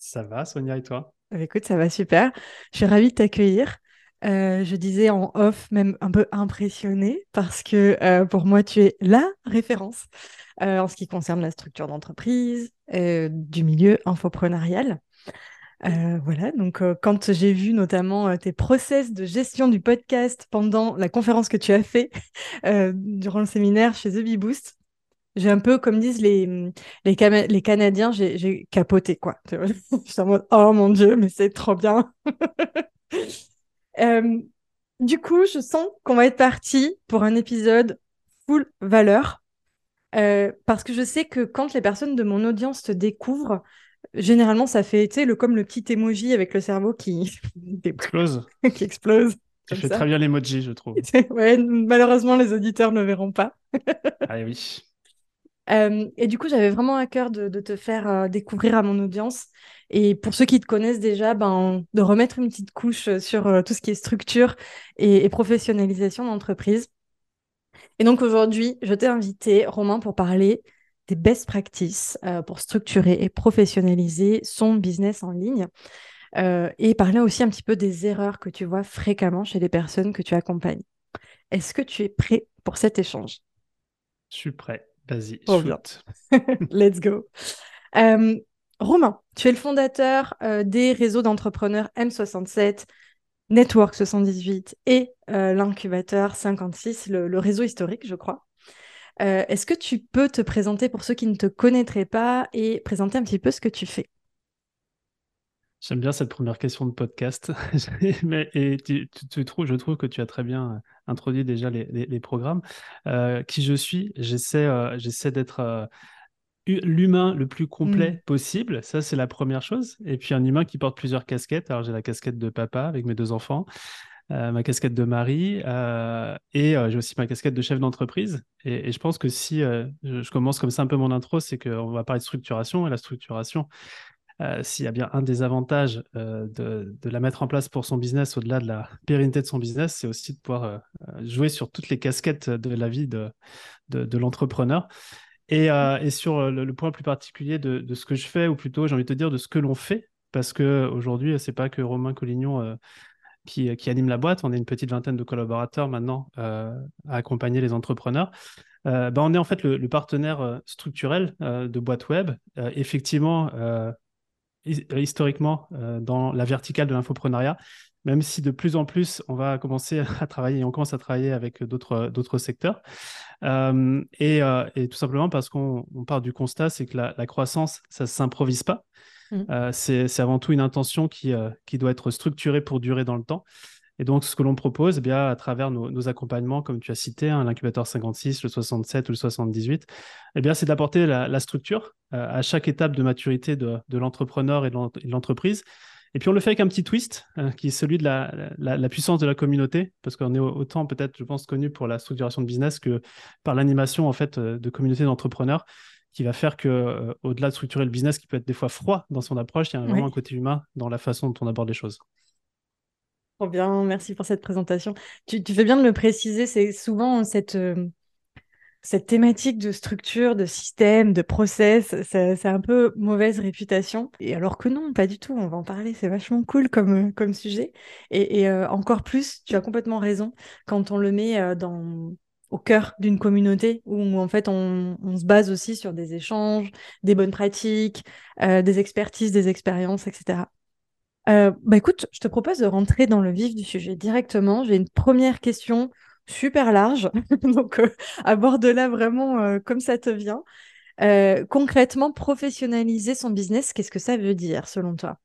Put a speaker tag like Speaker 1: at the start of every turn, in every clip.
Speaker 1: Ça va, Sonia, et toi?
Speaker 2: Bah, Écoute, ça va super. Je suis ravie de t'accueillir. Euh, je disais en off, même un peu impressionnée, parce que euh, pour moi, tu es la référence euh, en ce qui concerne la structure d'entreprise, du milieu infopreneurial. voilà, donc quand j'ai vu notamment tes process de gestion du podcast pendant la conférence que tu as fait durant le séminaire chez The Bee Boost, j'ai un peu, comme disent les, les, les Canadiens, j'ai capoté, quoi. Je suis en mode, oh mon Dieu, mais c'est trop bien. Euh, du coup, je sens qu'on va être parti pour un épisode full valeur. Euh, parce que je sais que quand les personnes de mon audience te découvrent, généralement, ça fait, tu sais, le, comme le petit emoji avec le cerveau qui
Speaker 1: explose.
Speaker 2: qui explose.
Speaker 1: Ça fait très bien l'emoji, je trouve.
Speaker 2: ouais, malheureusement, les auditeurs ne verront pas.
Speaker 1: ah oui.
Speaker 2: Euh, et du coup, j'avais vraiment à cœur de, te faire euh, découvrir à mon audience. Et pour ceux qui te connaissent déjà, ben, de remettre une petite couche euh, sur tout ce qui est structure et, professionnalisation d'entreprise. Et donc aujourd'hui, je t'ai invité, Romain, pour parler des best practices pour structurer et professionnaliser son business en ligne. et parler aussi un petit peu des erreurs que tu vois fréquemment chez les personnes que tu accompagnes. Est-ce que tu es prêt pour cet échange?
Speaker 1: Je suis prêt. Vas-y,
Speaker 2: Let's go. Euh, Romain, tu es le fondateur euh, des réseaux d'entrepreneurs M67, Network 78 et euh, l'incubateur 56, le, réseau historique, je crois. Est-ce que tu peux te présenter pour ceux qui ne te connaîtraient pas et présenter un petit peu ce que tu fais?
Speaker 1: J'aime bien cette première question de podcast. Mais, et tu, trouves, je trouve que tu as très bien euh, introduit déjà les, programmes. Euh, qui je suis, j'essaie, euh, d'être l'humain le plus complet mmh. possible. Ça, c'est la première chose. Et puis un humain qui porte plusieurs casquettes. Alors j'ai la casquette de papa avec mes deux enfants. ma casquette de mari et j'ai aussi ma casquette de chef d'entreprise. Et, je pense que si je, je, commence comme ça un peu mon intro, c'est qu'on va parler de structuration et la structuration, euh, s'il y a bien un des avantages euh, de, la mettre en place pour son business, au-delà de la pérennité de son business, c'est aussi de pouvoir euh, jouer sur toutes les casquettes de la vie de, de, l'entrepreneur. Et, sur le, point plus particulier de, ce que je fais, ou plutôt, j'ai envie de te dire, de ce que l'on fait, parce qu'aujourd'hui, ce n'est pas que Romain Collignon qui, qui, anime la boîte, on est une petite vingtaine de collaborateurs maintenant à accompagner les entrepreneurs. Ben, on est en fait le, partenaire structurel de Boîte Web. effectivement, historiquement euh, dans la verticale de l'infoprenariat, même si de plus en plus on va commencer à travailler, on commence à travailler avec d'autres secteurs. Euh, et, tout simplement parce qu'on part du constat, c'est que la, croissance, ça ne s'improvise pas. Mmh. c'est avant tout une intention qui, qui doit être structurée pour durer dans le temps. Et donc, ce que l'on propose, eh bien, à travers nos, accompagnements, comme tu as cité, hein, l'incubateur 56, le 67 ou le 78, eh bien, c'est d'apporter la, structure euh, à chaque étape de maturité de, l'entrepreneur et de l'entreprise. Et puis, on le fait avec un petit twist, euh, qui est celui de la, puissance de la communauté, parce qu'on est autant, peut-être, je pense, connu pour la structuration de business que par l'animation, en fait, euh, de communautés d'entrepreneurs qui va faire que, au-delà de structurer le business, qui peut être des fois froid dans son approche, il y a vraiment un côté humain dans la façon dont on aborde les choses
Speaker 2: bien, merci pour cette présentation. Tu, fais bien de le préciser, c'est souvent cette, euh, cette thématique de structure, de système, de process, c'est un peu mauvaise réputation. Et alors que non, pas du tout, on va en parler, c'est vachement cool comme, euh, comme sujet. Et, euh, encore plus, tu as complètement raison, quand on le met dans, au cœur d'une communauté où en fait on, se base aussi sur des échanges, des bonnes pratiques, des expertises, des expériences, etc. Euh, bah écoute, je te propose de rentrer dans le vif du sujet directement. J'ai une première question super large, donc euh, aborde-la vraiment euh, comme ça te vient. concrètement, professionnaliser son business, qu'est-ce que ça veut dire selon toi?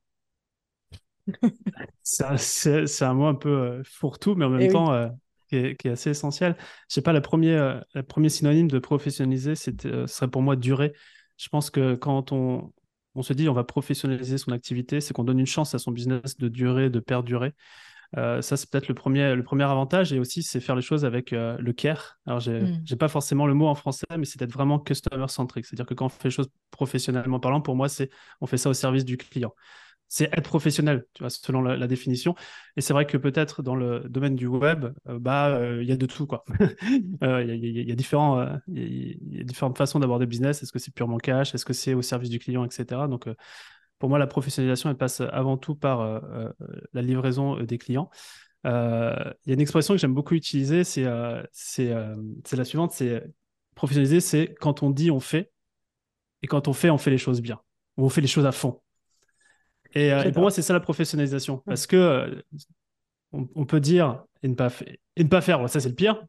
Speaker 1: C'est un mot un peu fourre-tout, mais en même eh temps qui, est, assez essentiel. Je sais pas, le premier, premier synonyme de professionnaliser, ce serait pour moi durer. Je pense que quand on, on se dit on va professionnaliser son activité, c'est qu'on donne une chance à son business de durer, de perdurer. Euh, ça, c'est peut-être le premier, le premier avantage. Et aussi, c'est faire les choses avec euh, le care. Alors, j'ai n'ai mm. pas forcément le mot en français, mais c'est d'être vraiment customer-centric. C'est-à-dire que quand on fait les choses professionnellement parlant, pour moi, c'est on fait ça au service du client. C'est être professionnel, tu vois, selon la, définition. Et c'est vrai que peut-être dans le domaine du web, euh, bah, il y a de tout, quoi. Il y, a différentes façons d'aborder le business. Est-ce que c'est purement cash? Est-ce que c'est au service du client, etc. Donc, pour moi, la professionnalisation, elle passe avant tout par euh, euh, la livraison euh, des clients. Il y a une expression que j'aime beaucoup utiliser, c'est la suivante, c'est professionnaliser, c'est quand on dit, on fait, et quand on fait, on fait les choses bien, ou on fait les choses à fond. Et, pour moi, c'est ça la professionnalisation, parce que on, peut dire et ne pas, et ne pas faire, ça c'est le pire.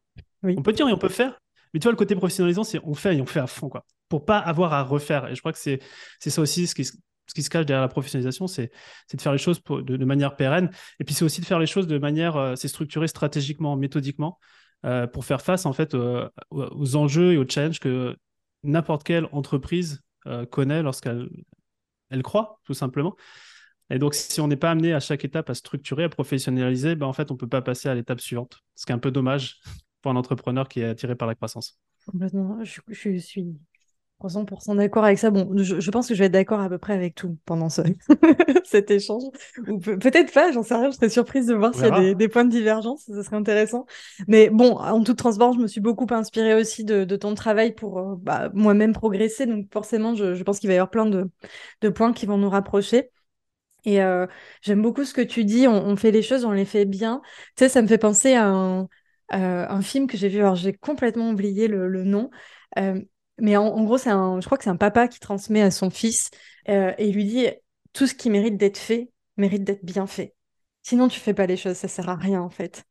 Speaker 1: On peut dire et on peut faire, mais tu vois, le côté professionnalisant, c'est on fait et on fait à fond, quoi, pour pas avoir à refaire. Et je crois que c'est ça aussi ce qui, ce qui se cache derrière la professionnalisation, c'est de faire les choses de, manière pérenne. Et puis, c'est aussi de faire les choses de manière, euh, c'est structuré stratégiquement, méthodiquement, euh, pour faire face en fait aux enjeux et aux challenges que n'importe quelle entreprise euh, connaît lorsqu'elle elle croit, tout simplement. Et donc, si on n'est pas amené à chaque étape à structurer, à professionnaliser, ben, en fait, on ne peut pas passer à l'étape suivante. Ce qui est un peu dommage pour un entrepreneur qui est attiré par la croissance.
Speaker 2: Complètement. Je, je suis 100% d'accord avec ça. Bon, je, pense que je vais être d'accord à peu près avec tout pendant ce... cet échange. Ou peut-être pas, j'en sais rien. Je serais surprise de voir s'il y a des, points de divergence. Ce serait intéressant. Mais bon, en toute transparence, je me suis beaucoup inspirée aussi de, ton travail pour euh, bah, moi-même progresser. Donc forcément, je, pense qu'il va y avoir plein de, points qui vont nous rapprocher. Et euh, j'aime beaucoup ce que tu dis. On, fait les choses, on les fait bien. Tu sais, ça me fait penser à un, euh, film que j'ai vu. Alors, j'ai complètement oublié le, nom. Mais en, gros, c'est un, je crois que c'est un papa qui transmet à son fils euh, et il lui dit tout ce qui mérite d'être fait mérite d'être bien fait. Sinon, tu fais pas les choses, ça sert à rien en fait.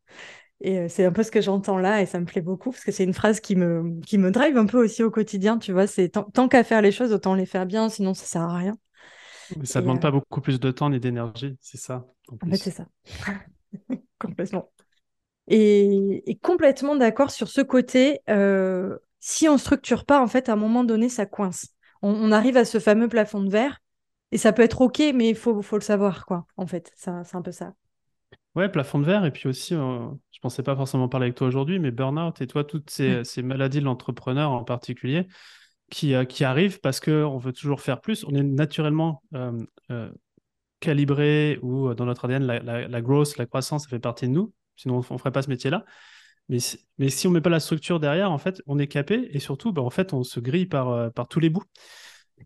Speaker 2: Et euh, c'est un peu ce que j'entends là et ça me plaît beaucoup parce que c'est une phrase qui me, qui me drive un peu aussi au quotidien. Tu vois, c'est tant, qu'à faire les choses, autant les faire bien, sinon ça sert à rien.
Speaker 1: Mais ça ne demande euh, pas beaucoup plus de temps ni d'énergie, c'est ça.
Speaker 2: En, fait, c'est ça. complètement. Et, et complètement d'accord sur ce côté si on structure pas, en fait, à un moment donné, ça coince. On, arrive à ce fameux plafond de verre et ça peut être OK, mais il faut, faut le savoir, quoi, en fait. C'est un peu ça.
Speaker 1: Ouais, plafond de verre. Et puis aussi, euh, je pensais pas forcément parler avec toi aujourd'hui, mais burn-out et toi, toutes ces, maladies de l'entrepreneur en particulier qui, euh, qui arrivent parce qu'on veut toujours faire plus. On est naturellement euh, calibré ou dans notre ADN, la, la, la growth, la croissance, ça fait partie de nous. Sinon, on ne ferait pas ce métier-là. Mais, mais si on met pas la structure derrière, en fait, on est capé et surtout, bah, en fait, on se grille par, euh, par tous les bouts.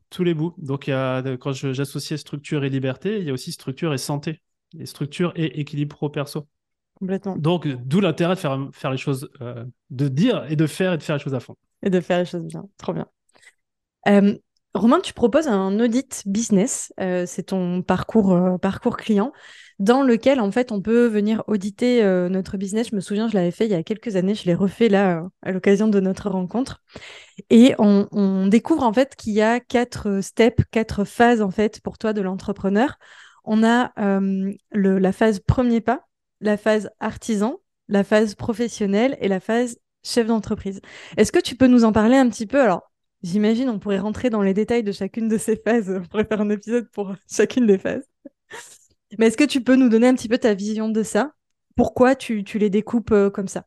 Speaker 1: Tous les bouts. Donc, y a, quand j'associais structure et liberté, il y a aussi structure et santé. Et structure et équilibre pro-perso.
Speaker 2: Complètement.
Speaker 1: Donc, d'où l'intérêt de faire, faire les choses, euh, de dire et de faire et de faire les choses à fond.
Speaker 2: Et de faire les choses bien. Trop bien. Euh, Romain, tu proposes un audit business, euh, c'est ton parcours, euh, parcours client, dans lequel en fait on peut venir auditer euh, notre business. Je me souviens, je l'avais fait il y a quelques années, je l'ai refait là à l'occasion de notre rencontre. Et on, découvre en fait qu'il y a quatre steps, quatre phases en fait pour toi de l'entrepreneur. On a le, la phase premier pas, la phase artisan, la phase professionnelle et la phase chef d'entreprise. Est-ce que tu peux nous en parler un petit peu? Alors, J'imagine, on pourrait rentrer dans les détails de chacune de ces phases. On pourrait faire un épisode pour chacune des phases. Mais est-ce que tu peux nous donner un petit peu ta vision de ça? Pourquoi tu, les découpes euh, comme ça?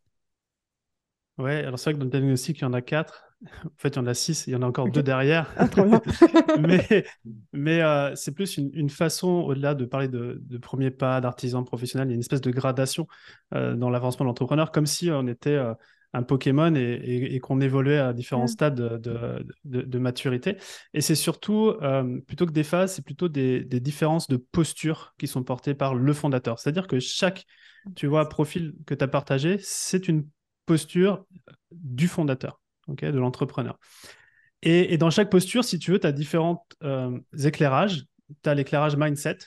Speaker 1: Ouais, alors c'est vrai que dans le diagnostic, il y en a quatre. En fait, il y en a six, il y en a encore deux derrière.
Speaker 2: Ah,
Speaker 1: mais mais euh, c'est plus une, façon, au-delà de parler de, premier pas, d'artisan professionnel, il y a une espèce de gradation euh, dans l'avancement de l'entrepreneur, comme si on était un Pokémon et, qu'on évoluait à différents stades de, maturité. Et c'est surtout, euh, plutôt que des phases, c'est plutôt des, différences de posture qui sont portées par le fondateur. C'est-à-dire que chaque, tu vois, profil que tu as partagé, c'est une posture du fondateur, de l'entrepreneur. Et, dans chaque posture, si tu veux, tu as différents euh, éclairages. Tu as l'éclairage mindset,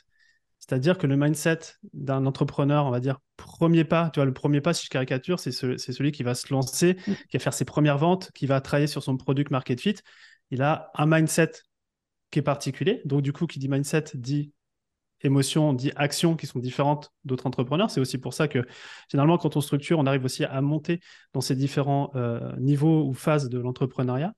Speaker 1: c'est-à-dire que le mindset d'un entrepreneur, on va dire, premier pas, tu vois, le premier pas, si je caricature, c'est celui qui va se lancer, mm. qui va faire ses premières ventes, qui va travailler sur son product market fit. Il a un mindset qui est particulier. Donc, du coup, qui dit mindset dit émotion, dit action qui sont différentes d'autres entrepreneurs. C'est aussi pour ça que généralement, quand on structure, on arrive aussi à monter dans ces différents euh, niveaux ou phases de l'entrepreneuriat.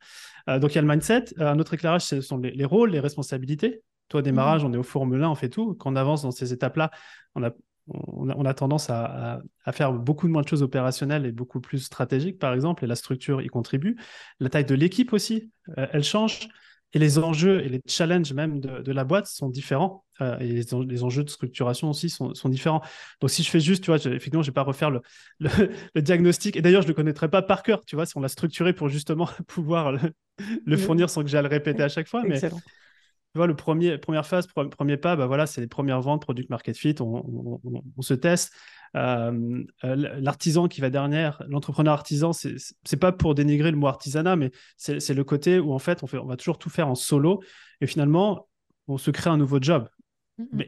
Speaker 1: Euh, donc, il y a le mindset. Un autre éclairage, ce sont les, rôles, les responsabilités. Toi, au démarrage, on est au fourmelin, on fait tout. Quand on avance dans ces étapes-là, on a, on a, tendance à, faire beaucoup moins de choses opérationnelles et beaucoup plus stratégiques, par exemple, et la structure y contribue. La taille de l'équipe aussi, euh, elle change. Et les enjeux et les challenges même de, la boîte sont différents. Euh, et les, enjeux de structuration aussi sont, différents. Donc, si je fais juste, tu vois, effectivement, je ne vais pas refaire le, diagnostic. Et d'ailleurs, je ne le connaîtrais pas par cœur, tu vois, si on l'a structuré pour justement pouvoir le, fournir sans que j'aille le répéter à chaque fois. Excellent. Mais tu vois, le premier, première phase, premier pas, bah voilà, c'est les premières ventes, product market fit, on, se teste. Euh, euh, l'artisan qui va derrière, l'entrepreneur artisan, c'est pas pour dénigrer le mot artisanat, mais c'est le côté où en fait on, fait, on va toujours tout faire en solo et finalement on se crée un nouveau job.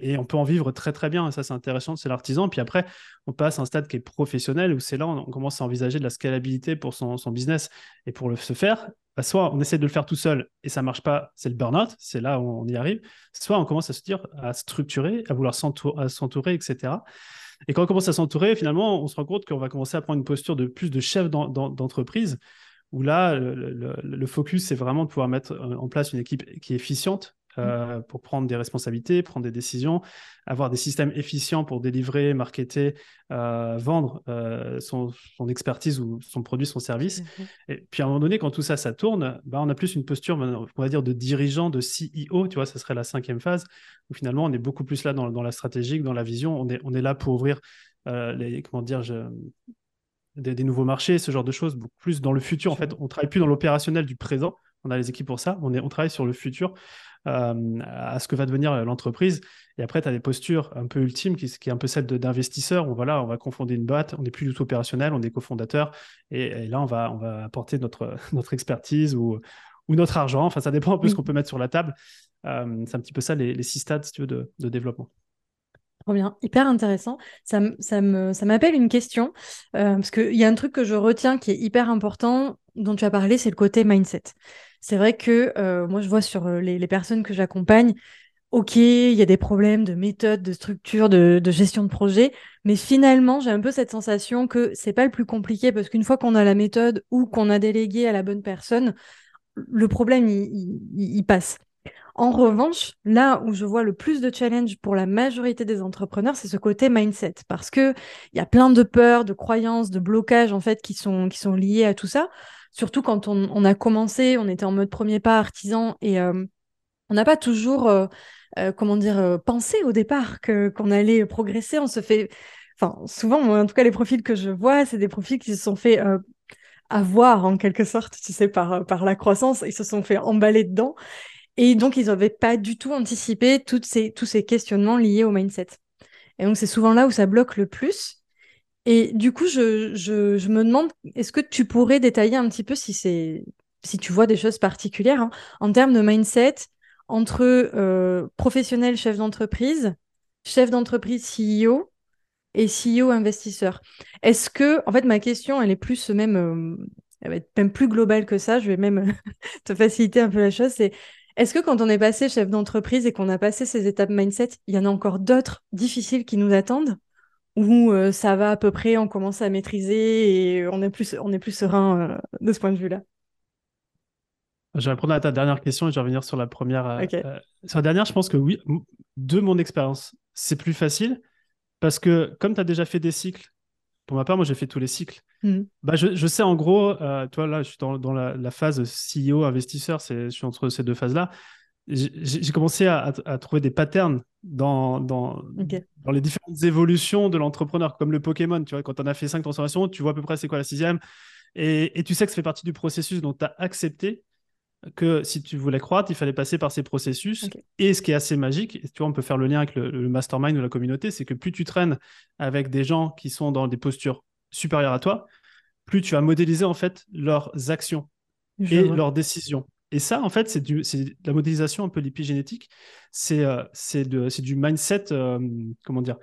Speaker 1: Et on peut en vivre très très bien, ça c'est intéressant, c'est l'artisan. Puis après, on passe à un stade qui est professionnel, où c'est là on, commence à envisager de la scalabilité pour son, son business. Et pour le, se faire, bah, soit on essaie de le faire tout seul et ça marche pas, c'est le burn-out, c'est là où on y arrive. Soit on commence à se dire, à structurer, à vouloir s'entourer, etc. Et quand on commence à s'entourer, finalement, on se rend compte qu'on va commencer à prendre une posture de plus de chef d'entreprise, où là, le, le focus, c'est vraiment de pouvoir mettre en place une équipe qui est efficiente, euh, pour prendre des responsabilités, prendre des décisions, avoir des systèmes efficients pour délivrer, marketer, euh, vendre euh, son, expertise ou son produit, son service. Et puis à un moment donné, quand tout ça, ça tourne, bah, on a plus une posture, on va dire, de dirigeant, de CEO, tu vois, ça serait la cinquième phase, où finalement on est beaucoup plus là dans, la stratégique, dans la vision, on est, on est là pour ouvrir les, comment dire, des, des, nouveaux marchés, ce genre de choses, beaucoup plus dans le futur. En fait, on travaille plus dans l'opérationnel du présent, on a les équipes pour ça, on, est, on travaille sur le futur à ce que va devenir l'entreprise. Et après, tu as des postures un peu ultimes, qui, qui est un peu celle d'investisseur, où voilà, on va confonder une boîte, on n'est plus du tout opérationnel, on est cofondateur, et, et, là, on va, on va apporter notre, notre expertise ou, ou notre argent. Enfin, ça dépend un peu de ce qu'on peut mettre sur la table. Euh, c'est un petit peu ça, les, les six stades, si tu veux, de, de développement.
Speaker 2: Trop bien, hyper intéressant. Ça, ça m'appelle une question, euh, parce qu'il y a un truc que je retiens qui est hyper important, dont tu as parlé, c'est le côté mindset. C'est vrai que euh, moi, je vois sur euh, les, personnes que j'accompagne, ok, il y a des problèmes de méthode, de structure, de, gestion de projet, mais finalement, j'ai un peu cette sensation que c'est pas le plus compliqué parce qu'une fois qu'on a la méthode ou qu'on a délégué à la bonne personne, le problème, il, passe. En revanche, là où je vois le plus de challenge pour la majorité des entrepreneurs, c'est ce côté mindset, parce que il y a plein de peurs, de croyances, de blocages en fait qui sont qui sont liés à tout ça. Surtout quand on, a commencé, on était en mode premier pas artisan et euh, on n'a pas toujours, euh, euh, comment dire, pensé au départ qu'on allait progresser. On se fait, enfin, souvent, en tout cas, les profils que je vois, c'est des profils qui se sont fait avoir en quelque sorte, tu sais, par, par la croissance. Ils se sont fait emballer dedans. Et donc, ils n'avaient pas du tout anticipé toutes ces, tous ces questionnements liés au mindset. Et donc, c'est souvent là où ça bloque le plus. Et du coup, je, me demande, est-ce que tu pourrais détailler un petit peu si si tu vois des choses particulières hein, en termes de mindset entre euh, professionnel chef d'entreprise, chef d'entreprise CEO et CEO investisseur? Est-ce que, en fait, ma question, elle est plus même, euh, elle va être même plus globale que ça. Je vais même te faciliter un peu la chose. C'est est-ce que quand on est passé chef d'entreprise et qu'on a passé ces étapes mindset, il y en a encore d'autres difficiles qui nous attendent? Où euh, ça va à peu près, on commence à maîtriser et on est plus, on est plus serein euh, de ce point de vue-là.
Speaker 1: Je vais répondre à ta dernière question et je vais revenir sur la première. Euh, sur la dernière, je pense que oui, de mon expérience, c'est plus facile parce que comme tu as déjà fait des cycles, pour ma part, moi j'ai fait tous les cycles. Mmh. Bah, je, je, sais en gros, toi là, je suis dans, dans la, la, phase CEO investisseur, je suis entre ces deux phases-là j'ai commencé à, trouver des patterns dans, dans, dans les différentes évolutions de l'entrepreneur, comme le Pokémon. Tu vois, quand on a fait cinq transformations, tu vois à peu près c'est quoi la sixième. Et, et, tu sais que ça fait partie du processus, donc tu as accepté que si tu voulais croître, il fallait passer par ces processus. Et ce qui est assez magique, et tu vois, on peut faire le lien avec le, mastermind ou la communauté, c'est que plus tu traînes avec des gens qui sont dans des postures supérieures à toi, plus tu vas modéliser en fait leurs actions et leurs décisions. Et ça, en fait, c'est de la modélisation un peu l'épigénétique. C'est euh, du mindset, euh, comment dire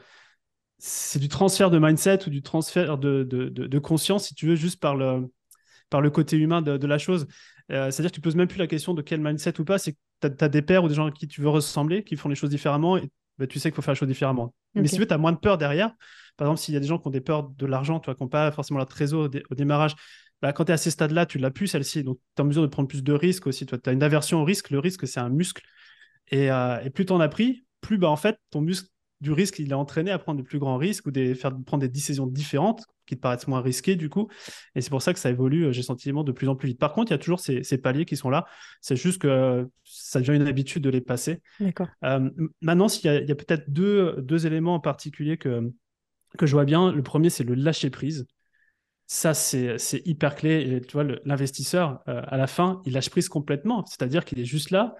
Speaker 1: C'est du transfert de mindset ou du transfert de, de, de, conscience, si tu veux, juste par le, par le côté humain de, la chose. Euh, c'est-à-dire que tu ne poses même plus la question de quel mindset ou pas, c'est que tu as, des pairs ou des gens à qui tu veux ressembler, qui font les choses différemment, et bah, tu sais qu'il faut faire les choses différemment. Mais si tu veux, tu as moins de peur derrière. Par exemple, s'il y a des gens qui ont des peurs de l'argent, qui n'ont pas forcément leur trésor au démarrage, bah, quand tu es à ces stades-là, tu l'as plus celle-ci. Donc, tu es en mesure de prendre plus de risques aussi. Tu as une aversion au risque. Le risque, c'est un muscle. Et, et plus tu en as pris, plus bah, en fait, ton muscle du risque, il est entraîné à prendre de plus grands risques ou des, faire, prendre des décisions différentes qui te paraissent moins risquées du coup. Et c'est pour ça que ça évolue, euh, j'ai sentiment, de plus en plus vite. Par contre, il y a toujours ces, paliers qui sont là. C'est juste que ça devient une habitude de les passer.
Speaker 2: D'accord.
Speaker 1: Euh, maintenant, il y a, peut-être deux, deux éléments en particulier que, que je vois bien. Le premier, c'est le lâcher prise. Ça, c'est hyper clé. Et tu vois, l'investisseur, euh, à la fin, il lâche prise complètement. C'est-à-dire qu'il est juste là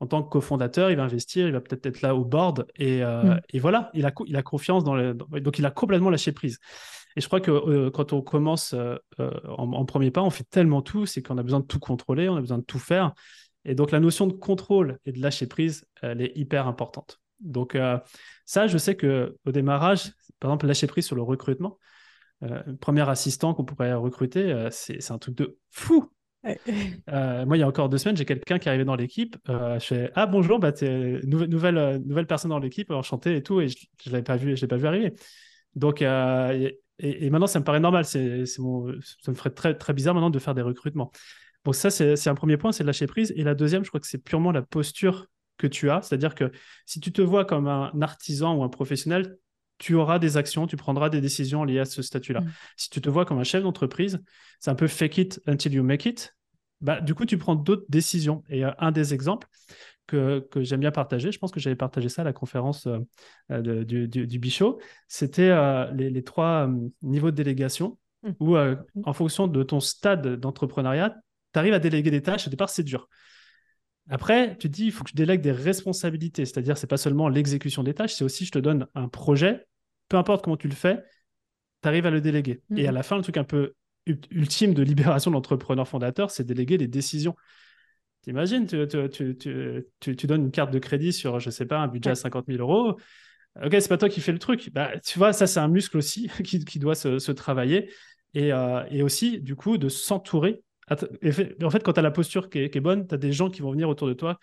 Speaker 1: en tant que cofondateur, il va investir, il va peut-être être là au board et, euh, mm. et voilà, il a, il a confiance dans le. Donc, il a complètement lâché prise. Et je crois que euh, quand on commence en, premier pas, on fait tellement tout, c'est qu'on a besoin de tout contrôler, on a besoin de tout faire. Et donc, la notion de contrôle et de lâcher prise, elle est hyper importante. Donc, ça, je sais qu'au démarrage, par exemple, lâcher prise sur le recrutement, premier assistant qu'on pourrait recruter, c'est un truc de fou. Euh, moi, il y a encore deux semaines, j'ai quelqu'un qui est arrivé dans l'équipe. Euh, je fais Ah bonjour, bah, nouvelle, nouvelle, euh, nouvelle personne dans l'équipe, enchanté et tout, et je ne l'avais pas vu, je l'ai pas vu arriver. Donc, et, et, maintenant, ça me paraît normal. C'est, ça me ferait très, très bizarre maintenant de faire des recrutements. Donc, ça, c'est, un premier point, c'est de lâcher prise. Et la deuxième, je crois que c'est purement la posture que tu as. C'est-à-dire que si tu te vois comme un artisan ou un professionnel, tu auras des actions, tu prendras des décisions liées à ce statut-là. Mm. Si tu te vois comme un chef d'entreprise, c'est un peu fake it until you make it. Bah, du coup, tu prends d'autres décisions. Et un des exemples que, que j'aime bien partager, je pense que j'avais partagé ça à la conférence euh, du, du, Bichot, c'était euh, les, trois euh, niveaux de délégation, mm. où mm. en fonction de ton stade d'entrepreneuriat, tu arrives à déléguer des tâches. Au départ, c'est dur. Après, tu te dis, il faut que je délègue des responsabilités. C'est-à-dire, c'est pas seulement l'exécution des tâches, c'est aussi, je te donne un projet peu importe comment tu le fais, tu arrives à le déléguer. Et à mhm. la fin, le truc un peu ultime de libération de l'entrepreneur fondateur, c'est déléguer les décisions. T'imagines, tu, tu, tu, tu, donnes une carte de crédit sur, je sais pas, un budget à 50 000 euros. Ok, c'est pas toi qui fais le truc. Bah, tu vois, ça, c'est un muscle aussi qui, qui doit se, se travailler. Et, euh, et, aussi, du coup, de s'entourer. En fait, quand tu as la posture qui est, qui est bonne, tu as des gens qui vont venir autour de toi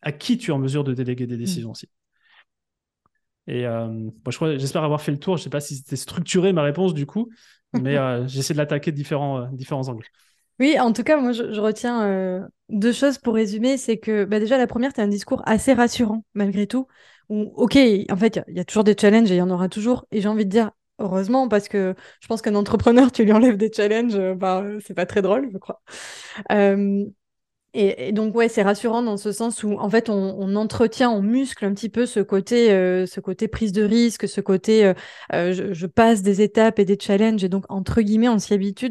Speaker 1: à qui tu es en mesure de déléguer des mmh. décisions aussi. Et euh, j'espère avoir fait le tour. Je ne sais pas si c'était structuré ma réponse du coup, mais euh, j'essaie de l'attaquer de différents, euh, différents angles.
Speaker 2: Oui, en tout cas, moi, je, retiens deux choses pour résumer. C'est que bah, déjà, la première, tu as un discours assez rassurant, malgré tout. Où, ok, en fait, il y, a toujours des challenges et il y en aura toujours. Et j'ai envie de dire, heureusement, parce que je pense qu'un entrepreneur, tu lui enlèves des challenges, bah, c'est pas très drôle, je crois. Et, donc ouais, c'est rassurant dans ce sens où en fait on, entretient, on muscle un petit peu ce côté, euh, ce côté prise de risque, ce côté euh, euh, je, passe des étapes et des challenges et donc entre guillemets on s'y habitue,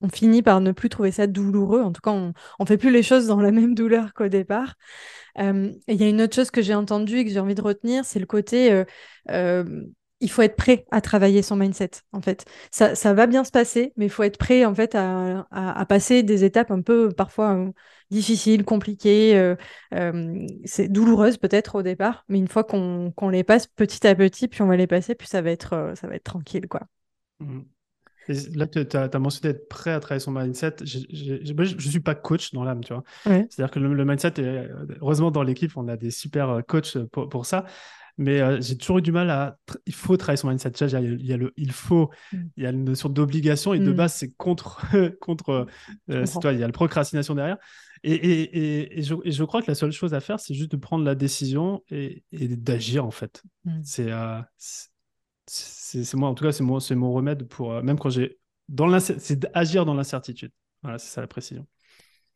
Speaker 2: on finit par ne plus trouver ça douloureux. En tout cas, on, on fait plus les choses dans la même douleur qu'au départ. et il y a une autre chose que j'ai entendue et que j'ai envie de retenir, c'est le côté il faut être prêt à travailler son mindset, en fait. Ça, ça va bien se passer, mais il faut être prêt, en fait, à, à, passer des étapes un peu, parfois, euh, difficiles, compliquées, euh, euh, c'est douloureuse peut-être au départ, mais une fois qu'on les passe petit à petit, puis on va les passer, puis ça va être, ça va être tranquille, quoi.
Speaker 1: Mmh. là, tu as, mentionné être prêt à travailler son mindset. Je ne suis pas coach dans l'âme, tu vois. C'est-à-dire que le, mindset, heureusement, dans l'équipe, on a des super coachs pour, pour ça. Mais euh, j'ai toujours eu du mal à. Il faut travailler son mindset. il, y a, le il faut, mm. il y a une notion d'obligation et de mm. base, c'est contre. contre euh, toi, il y a la procrastination derrière. Et, et, et, je, je, crois que la seule chose à faire, c'est juste de prendre la décision et, d'agir, en fait. Mm. Euh, c'est. moi, en tout cas, c'est mon, mon remède pour. même quand j'ai. C'est d'agir dans l'incertitude. Voilà, c'est ça la précision.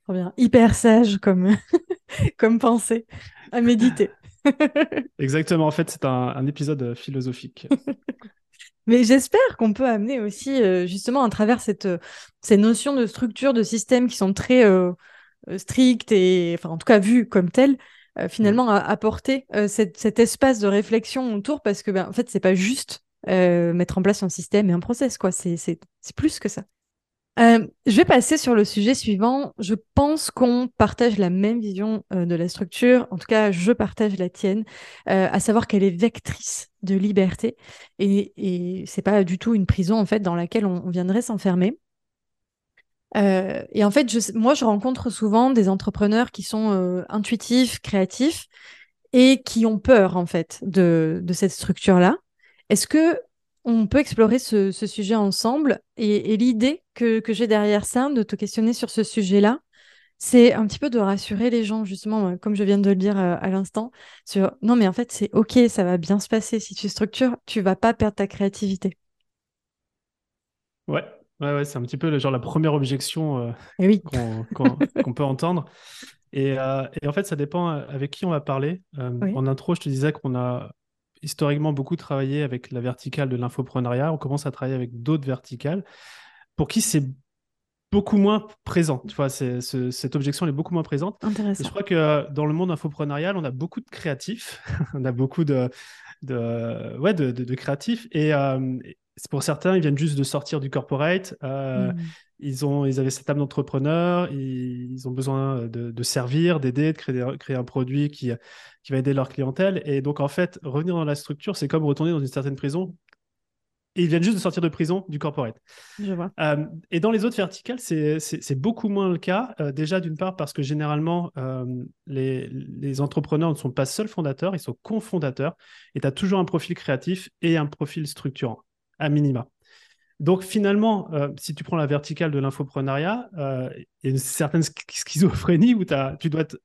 Speaker 2: Trop bien. Hyper sage comme, comme pensée à méditer.
Speaker 1: Exactement, en fait, c'est un, épisode euh, philosophique.
Speaker 2: Mais j'espère qu'on peut amener aussi, euh, justement, à travers cette, euh, ces notions de structure, de système qui sont très strictes et, enfin, en tout cas, vues comme telles, finalement, à apporter cet espace de réflexion autour parce que, ben, en fait, c'est pas juste mettre en place un système et un process, quoi. C'est plus que ça. Euh, je vais passer sur le sujet suivant. Je pense qu'on partage la même vision euh, de la structure. En tout cas, je partage la tienne, euh, à savoir qu'elle est vectrice de liberté et, et c'est pas du tout une prison en fait dans laquelle on, viendrait s'enfermer. Et en fait, moi, je rencontre souvent des entrepreneurs qui sont intuitifs, créatifs et qui ont peur en fait de, cette structure-là. Est-ce que on peut explorer ce, sujet ensemble? Et, l'idée que, j'ai derrière ça, de te questionner sur ce sujet-là, c'est un petit peu de rassurer les gens, justement, comme je viens de le dire à l'instant, sur non, mais en fait, c'est OK, ça va bien se passer. Si tu structures, tu vas pas perdre ta créativité.
Speaker 1: Ouais, ouais, ouais c'est un petit peu le, genre la première objection
Speaker 2: eh oui.
Speaker 1: qu'on peut entendre. Et, et, en fait, ça dépend avec qui on va parler. En intro, je te disais qu'on a historiquement beaucoup travaillé avec la verticale de l'infoprenariat. On commence à travailler avec d'autres verticales pour qui c'est beaucoup moins présent. Tu vois, cette objection est beaucoup moins présente.
Speaker 2: Intéressant.
Speaker 1: Et je crois que dans le monde infoprenarial, on a beaucoup de créatifs, on a beaucoup de, de, ouais, de, de, créatifs. Et euh, pour certains, ils viennent juste de sortir du corporate. Euh, hmm. ils, ont, ils avaient cette âme d'entrepreneur. Ils, ont besoin de, de servir, d'aider, de créer, créer un produit qui, qui va aider leur clientèle. Et donc, en fait, revenir dans la structure, c'est comme retourner dans une certaine prison et ils viennent juste de sortir de prison du corporate.
Speaker 2: Je vois.
Speaker 1: Euh, et dans les autres verticales, c'est beaucoup moins le cas. Euh, déjà, d'une part, parce que généralement, les, les, entrepreneurs ne sont pas seuls fondateurs, ils sont cofondateurs. Et tu as toujours un profil créatif et un profil structurant, à minima. Donc finalement, si tu prends la verticale de l'infoprenariat, il y a une certaine schizophrénie où tu dois être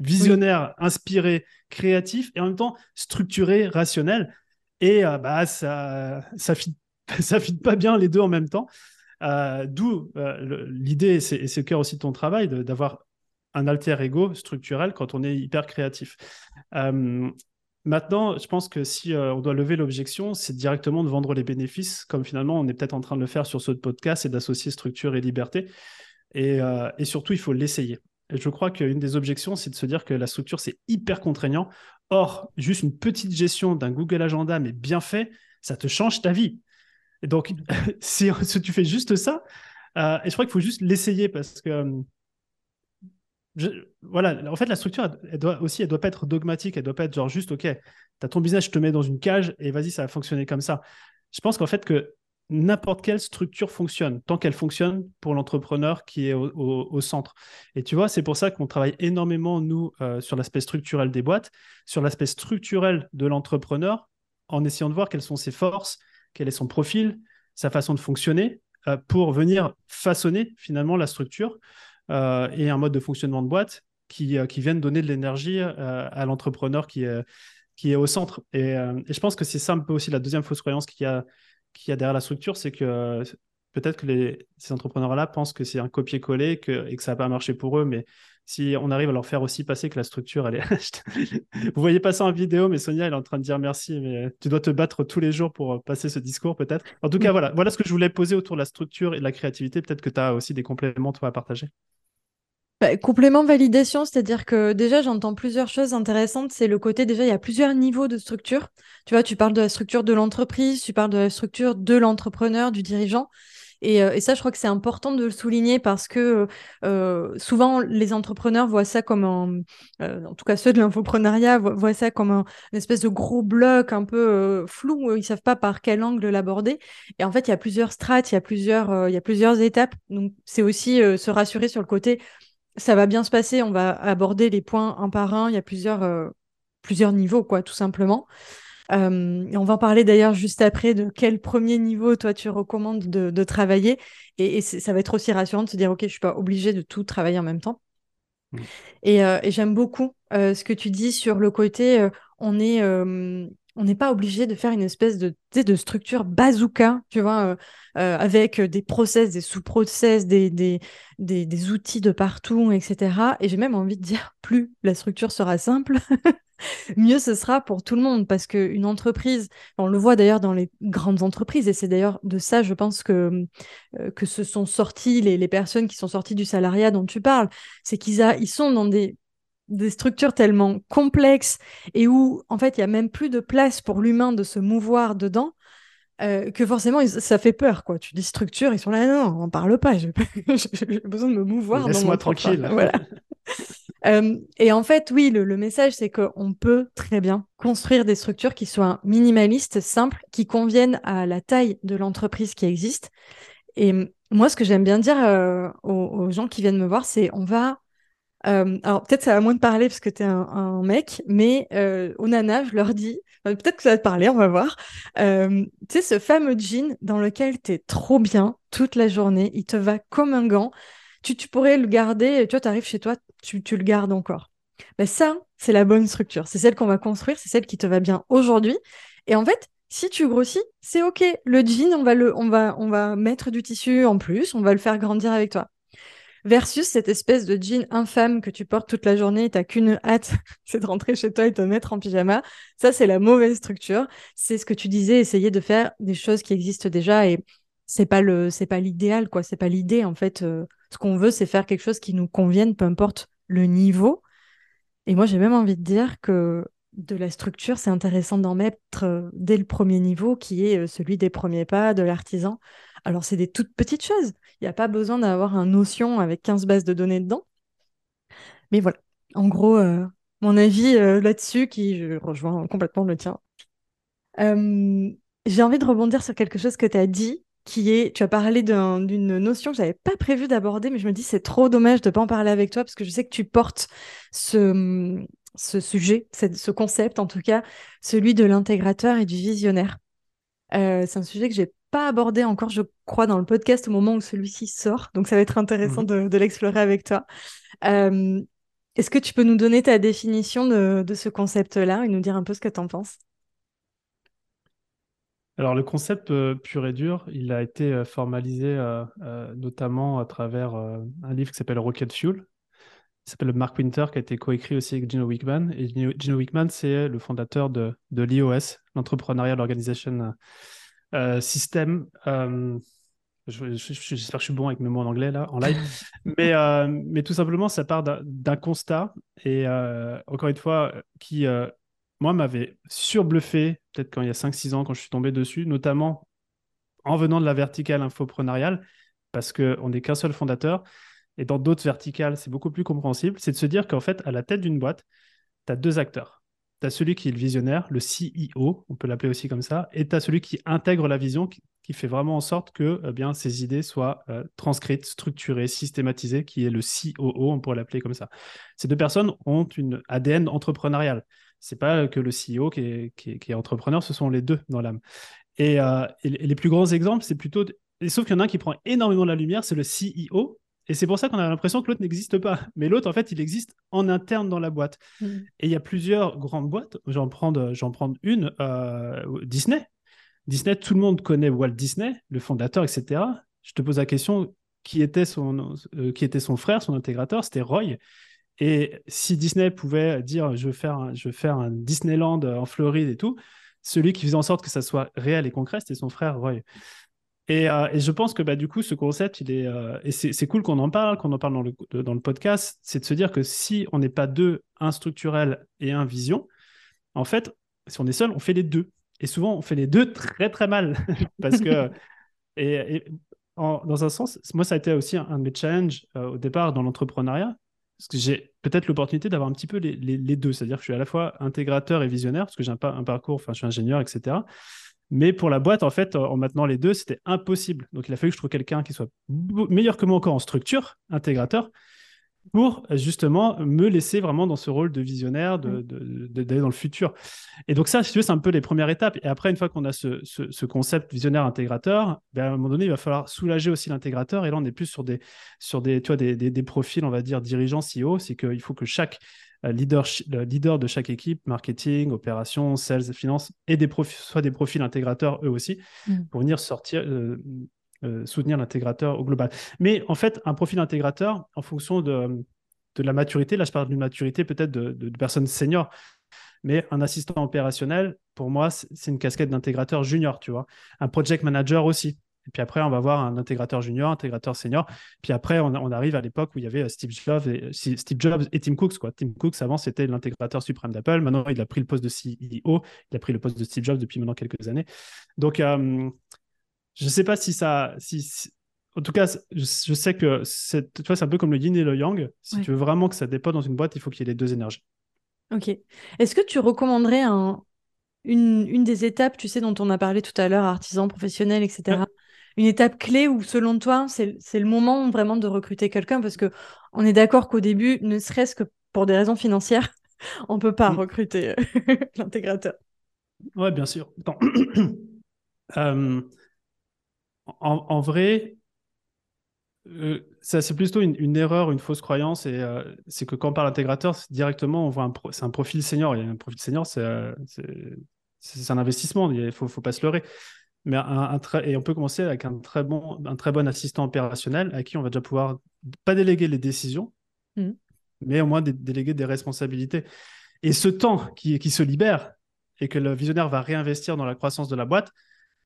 Speaker 1: visionnaire, inspiré, créatif et en même temps structuré, rationnel. Et euh, bah, ça ça fit, ça fit pas bien les deux en même temps. Euh, d'où euh, l'idée, et c'est le cœur aussi de ton travail, d'avoir un alter ego structurel quand on est hyper créatif. Maintenant, je pense que si on doit lever l'objection, c'est directement de vendre les bénéfices, comme finalement on est peut-être en train de le faire sur ce podcast, et d'associer structure et liberté. Et, et surtout, il faut l'essayer. Je crois qu'une des objections, c'est de se dire que la structure, c'est hyper contraignant. Or, juste une petite gestion d'un Google Agenda, mais bien fait, ça te change ta vie. Donc, si, tu fais juste ça, euh, et je crois qu'il faut juste l'essayer parce que, voilà, en fait, la structure, elle, doit aussi, elle doit pas être dogmatique, elle doit pas être genre juste, OK, tu as ton business, je te mets dans une cage et vas-y, ça va fonctionner comme ça. Je pense qu'en fait, que n'importe quelle structure fonctionne, tant qu'elle fonctionne pour l'entrepreneur qui est au, centre. Et tu vois, c'est pour ça qu'on travaille énormément, nous, euh, sur l'aspect structurel des boîtes, sur l'aspect structurel de l'entrepreneur, en essayant de voir quelles sont ses forces, quel est son profil, sa façon de fonctionner, euh, pour venir façonner finalement la structure euh, et un mode de fonctionnement de boîte qui, qui viennent donner de l'énergie à l'entrepreneur qui est, qui est au centre. Et, et je pense que c'est ça un peu aussi la deuxième fausse croyance qu'il y a qu'il y a derrière la structure, c'est que peut-être que les, ces entrepreneurs-là pensent que c'est un copier-coller que, et que ça n'a pas marché pour eux, mais si on arrive à leur faire aussi passer que la structure, elle est... Vous voyez pas ça en vidéo, mais Sonia, elle est en train de dire merci, mais tu dois te battre tous les jours pour passer ce discours, peut-être. En tout cas, voilà. voilà ce que je voulais poser autour de la structure et de la créativité. Peut-être que tu as aussi des compléments, toi, à partager.
Speaker 2: Bah, complément validation, c'est-à-dire que déjà j'entends plusieurs choses intéressantes. C'est le côté déjà il y a plusieurs niveaux de structure. Tu vois, tu parles de la structure de l'entreprise, tu parles de la structure de l'entrepreneur, du dirigeant. Et, euh, ça, je crois que c'est important de le souligner parce que euh, souvent les entrepreneurs voient ça comme un, euh, en tout cas ceux de l'infoprenariat voient, ça comme un, une espèce de gros bloc un peu flou. Ils savent pas par quel angle l'aborder. Et en fait, il y a plusieurs strates, il y a plusieurs, il y a plusieurs étapes. Donc c'est aussi se rassurer sur le côté ça va bien se passer. On va aborder les points un par un. Il y a plusieurs, euh, plusieurs niveaux, quoi, tout simplement. Euh, et on va en parler d'ailleurs juste après de quel premier niveau toi tu recommandes de, travailler. Et, ça va être aussi rassurant de se dire, OK, je suis pas obligée de tout travailler en même temps. Mmh. Euh, et, j'aime beaucoup ce que tu dis sur le côté, on est on n'est pas obligé de faire une espèce de, de structure bazooka, tu vois, avec des process, des sous-process, des, des, des, outils de partout, etc. Et j'ai même envie de dire, plus la structure sera simple, mieux ce sera pour tout le monde, parce qu'une entreprise, on le voit d'ailleurs dans les grandes entreprises, et c'est d'ailleurs de ça, je pense que, euh, se sont sortis les, personnes qui sont sorties du salariat dont tu parles, c'est qu'ils ils sont dans des des structures tellement complexes et où en fait il y a même plus de place pour l'humain de se mouvoir dedans euh, que forcément ça fait peur quoi. Tu dis structure ils sont là non on parle pas j'ai besoin de me mouvoir
Speaker 1: laisse-moi tranquille.
Speaker 2: voilà. Euh, et en fait oui le, le message c'est qu'on peut très bien construire des structures qui soient minimalistes simples qui conviennent à la taille de l'entreprise qui existe. Et moi ce que j'aime bien dire euh, aux, aux gens qui viennent me voir c'est on va alors peut-être ça va moins te parler parce que tu es un, mec, mais aux nanas, je leur dis, peut-être que ça va te parler, on va voir. Euh, tu sais, ce fameux jean dans lequel tu es trop bien toute la journée, il te va comme un gant. tu, pourrais le garder, tu tu arrives chez toi, tu, le gardes encore. Ben ça, c'est la bonne structure. C'est celle qu'on va construire, c'est celle qui te va bien aujourd'hui. Et en fait, si tu grossis, c'est OK. Le jean, on va, le, on, va, on va mettre du tissu en plus, on va le faire grandir avec toi. Versus cette espèce de jean infâme que tu portes toute la journée, tu n'as qu'une hâte, c'est de rentrer chez toi et te mettre en pyjama. Ça, c'est la mauvaise structure. C'est ce que tu disais, essayer de faire des choses qui existent déjà et c'est pas le c'est pas l'idéal quoi c'est pas l'idée en fait euh, ce qu'on veut c'est faire quelque chose qui nous convienne peu importe le niveau et moi j'ai même envie de dire que de la structure c'est intéressant d'en mettre euh, dès le premier niveau qui est euh, celui des premiers pas de l'artisan alors c'est des toutes petites choses. Il n'y a pas besoin d'avoir un notion avec 15 bases de données dedans. Mais voilà. En gros mon avis là-dessus qui je rejoins complètement le tien. J'ai envie de rebondir sur quelque chose que tu as dit qui est, tu as parlé d'une notion que j'avais pas prévu d'aborder, mais je me dis c'est trop dommage de pas en parler avec toi parce que je sais que tu portes ce sujet, ce concept en tout cas, celui de l'intégrateur et du visionnaire. Euh, c'est un sujet que j'ai pas abordé encore, je crois, dans le podcast au moment où celui-ci sort, donc ça va être intéressant mmh de, l'explorer avec toi. Euh, est-ce que tu peux nous donner ta définition de, de ce concept-là et nous dire un peu ce que tu en penses?
Speaker 1: Alors, le concept euh, pur et dur, il a été formalisé notamment à travers un livre qui s'appelle Rocket Fuel. Il s'appelle Mark Winter, qui a été coécrit aussi avec Gino Wickman. Et Gino, Wickman, c'est le fondateur de, de l'IOS, l'Entrepreneurial Organization System. J'espère que je suis bon avec mes mots en anglais là, en live. mais, mais tout simplement, ça part d'un constat et encore une fois, qui moi, m'avait surbluffé, peut-être quand il y a 5-6 ans, quand je suis tombé dessus, notamment en venant de la verticale infoprenariale, parce qu'on n'est qu'un seul fondateur. Et dans d'autres verticales, c'est beaucoup plus compréhensible. C'est de se dire qu'en fait, à la tête d'une boîte, tu as deux acteurs. Tu as celui qui est le visionnaire, le CEO, on peut l'appeler aussi comme ça, et tu as celui qui intègre la vision, qui, fait vraiment en sorte que eh bien, ces idées soient euh, transcrites, structurées, systématisées, qui est le COO, on pourrait l'appeler comme ça. Ces deux personnes ont une ADN entrepreneuriale c'est pas que le CEO qui est, entrepreneur, ce sont les deux dans l'âme. Et, euh, les plus grands exemples, c'est plutôt. sauf qu'il y en a un qui prend énormément de la lumière, c'est le CEO. Et c'est pour ça qu'on a l'impression que l'autre n'existe pas. Mais l'autre, en fait, il existe en interne dans la boîte. Mm. Et il y a plusieurs grandes boîtes. J'en prends, prends une, euh, Disney. Disney, tout le monde connaît Walt Disney, le fondateur, etc. Je te pose la question, qui était son, euh, qui était son frère, son intégrateur C'était Roy. Et si Disney pouvait dire je veux faire un, je veux faire un Disneyland en Floride et tout, celui qui faisait en sorte que ça soit réel et concret, c'était son frère Roy. Et, euh, et, je pense que bah, du coup, ce concept, il est, euh, et c'est cool qu'on en parle, qu'on en parle dans le, dans le podcast, c'est de se dire que si on n'est pas deux, un structurel et un vision, en fait, si on est seul, on fait les deux. Et souvent, on fait les deux très très mal. Parce que, et, dans un sens, moi, ça a été aussi un, de mes challenges euh, au départ dans l'entrepreneuriat, parce que j'ai peut-être l'opportunité d'avoir un petit peu les, les, deux. C'est-à-dire que je suis à la fois intégrateur et visionnaire, parce que j'ai un, un, parcours, enfin, je suis ingénieur, etc. Mais pour la boîte, en fait, en maintenant les deux, c'était impossible. Donc, il a fallu que je trouve quelqu'un qui soit meilleur que moi encore en structure, intégrateur, pour justement me laisser vraiment dans ce rôle de visionnaire, d'aller de, dans le futur. Et donc ça, si tu veux, c'est un peu les premières étapes. Et après, une fois qu'on a ce, ce, concept visionnaire intégrateur, ben, à un moment donné, il va falloir soulager aussi l'intégrateur. Et là, on est plus sur des, sur des, tu vois, des, des, profils, on va dire, dirigeants, CEO. C'est qu'il faut que chaque leader, leader de chaque équipe, marketing, opération, sales, finance, et des profils, soit des profils intégrateurs eux aussi, mm. pour venir sortir, euh, euh, soutenir l'intégrateur au global. Mais en fait, un profil intégrateur, en fonction de, de la maturité, là je parle d'une maturité peut-être de, de, personnes seniors, mais un assistant opérationnel, pour moi, c'est une casquette d'intégrateur junior, tu vois. Un project manager aussi. Et puis après, on va voir un intégrateur junior, intégrateur senior. Puis après, on, on arrive à l'époque où il y avait euh, Steve Jobs et, Steve Jobs et Tim Cooks. Quoi. Tim Cooks, avant, c'était l'intégrateur suprême d'Apple. Maintenant, il a pris le poste de CEO. Il a pris le poste de Steve Jobs depuis maintenant quelques années. Donc, euh, je ne sais pas si ça. Si, En tout cas, je, sais que c'est, tu vois, c'est un peu comme le yin et le yang. Si tu veux vraiment que ça dépote dans une boîte, il faut qu'il y ait les deux énergies.
Speaker 2: Ok. Est-ce que tu recommanderais un, une, une, des étapes, tu sais, dont on a parlé tout à l'heure, artisan professionnel, etc. Une étape clé où, selon toi, c'est, le moment vraiment de recruter quelqu'un? Parce que on est d'accord qu'au début, ne serait-ce que pour des raisons financières, on peut pas mm. recruter l'intégrateur.
Speaker 1: Ouais, bien sûr. euh, en, vrai, Euh, ça, c'est plutôt une, erreur, une fausse croyance. Et euh, c'est que quand on parle intégrateur, directement, on voit un c'est un profil senior. Et un profil senior, c'est euh, un investissement. Il ne faut, faut, pas se leurrer. Mais un, et on peut commencer avec un très, bon, un très bon assistant opérationnel à qui on va déjà pouvoir pas déléguer les décisions, mmh. mais au moins déléguer des responsabilités. Et ce temps qui, qui se libère et que le visionnaire va réinvestir dans la croissance de la boîte,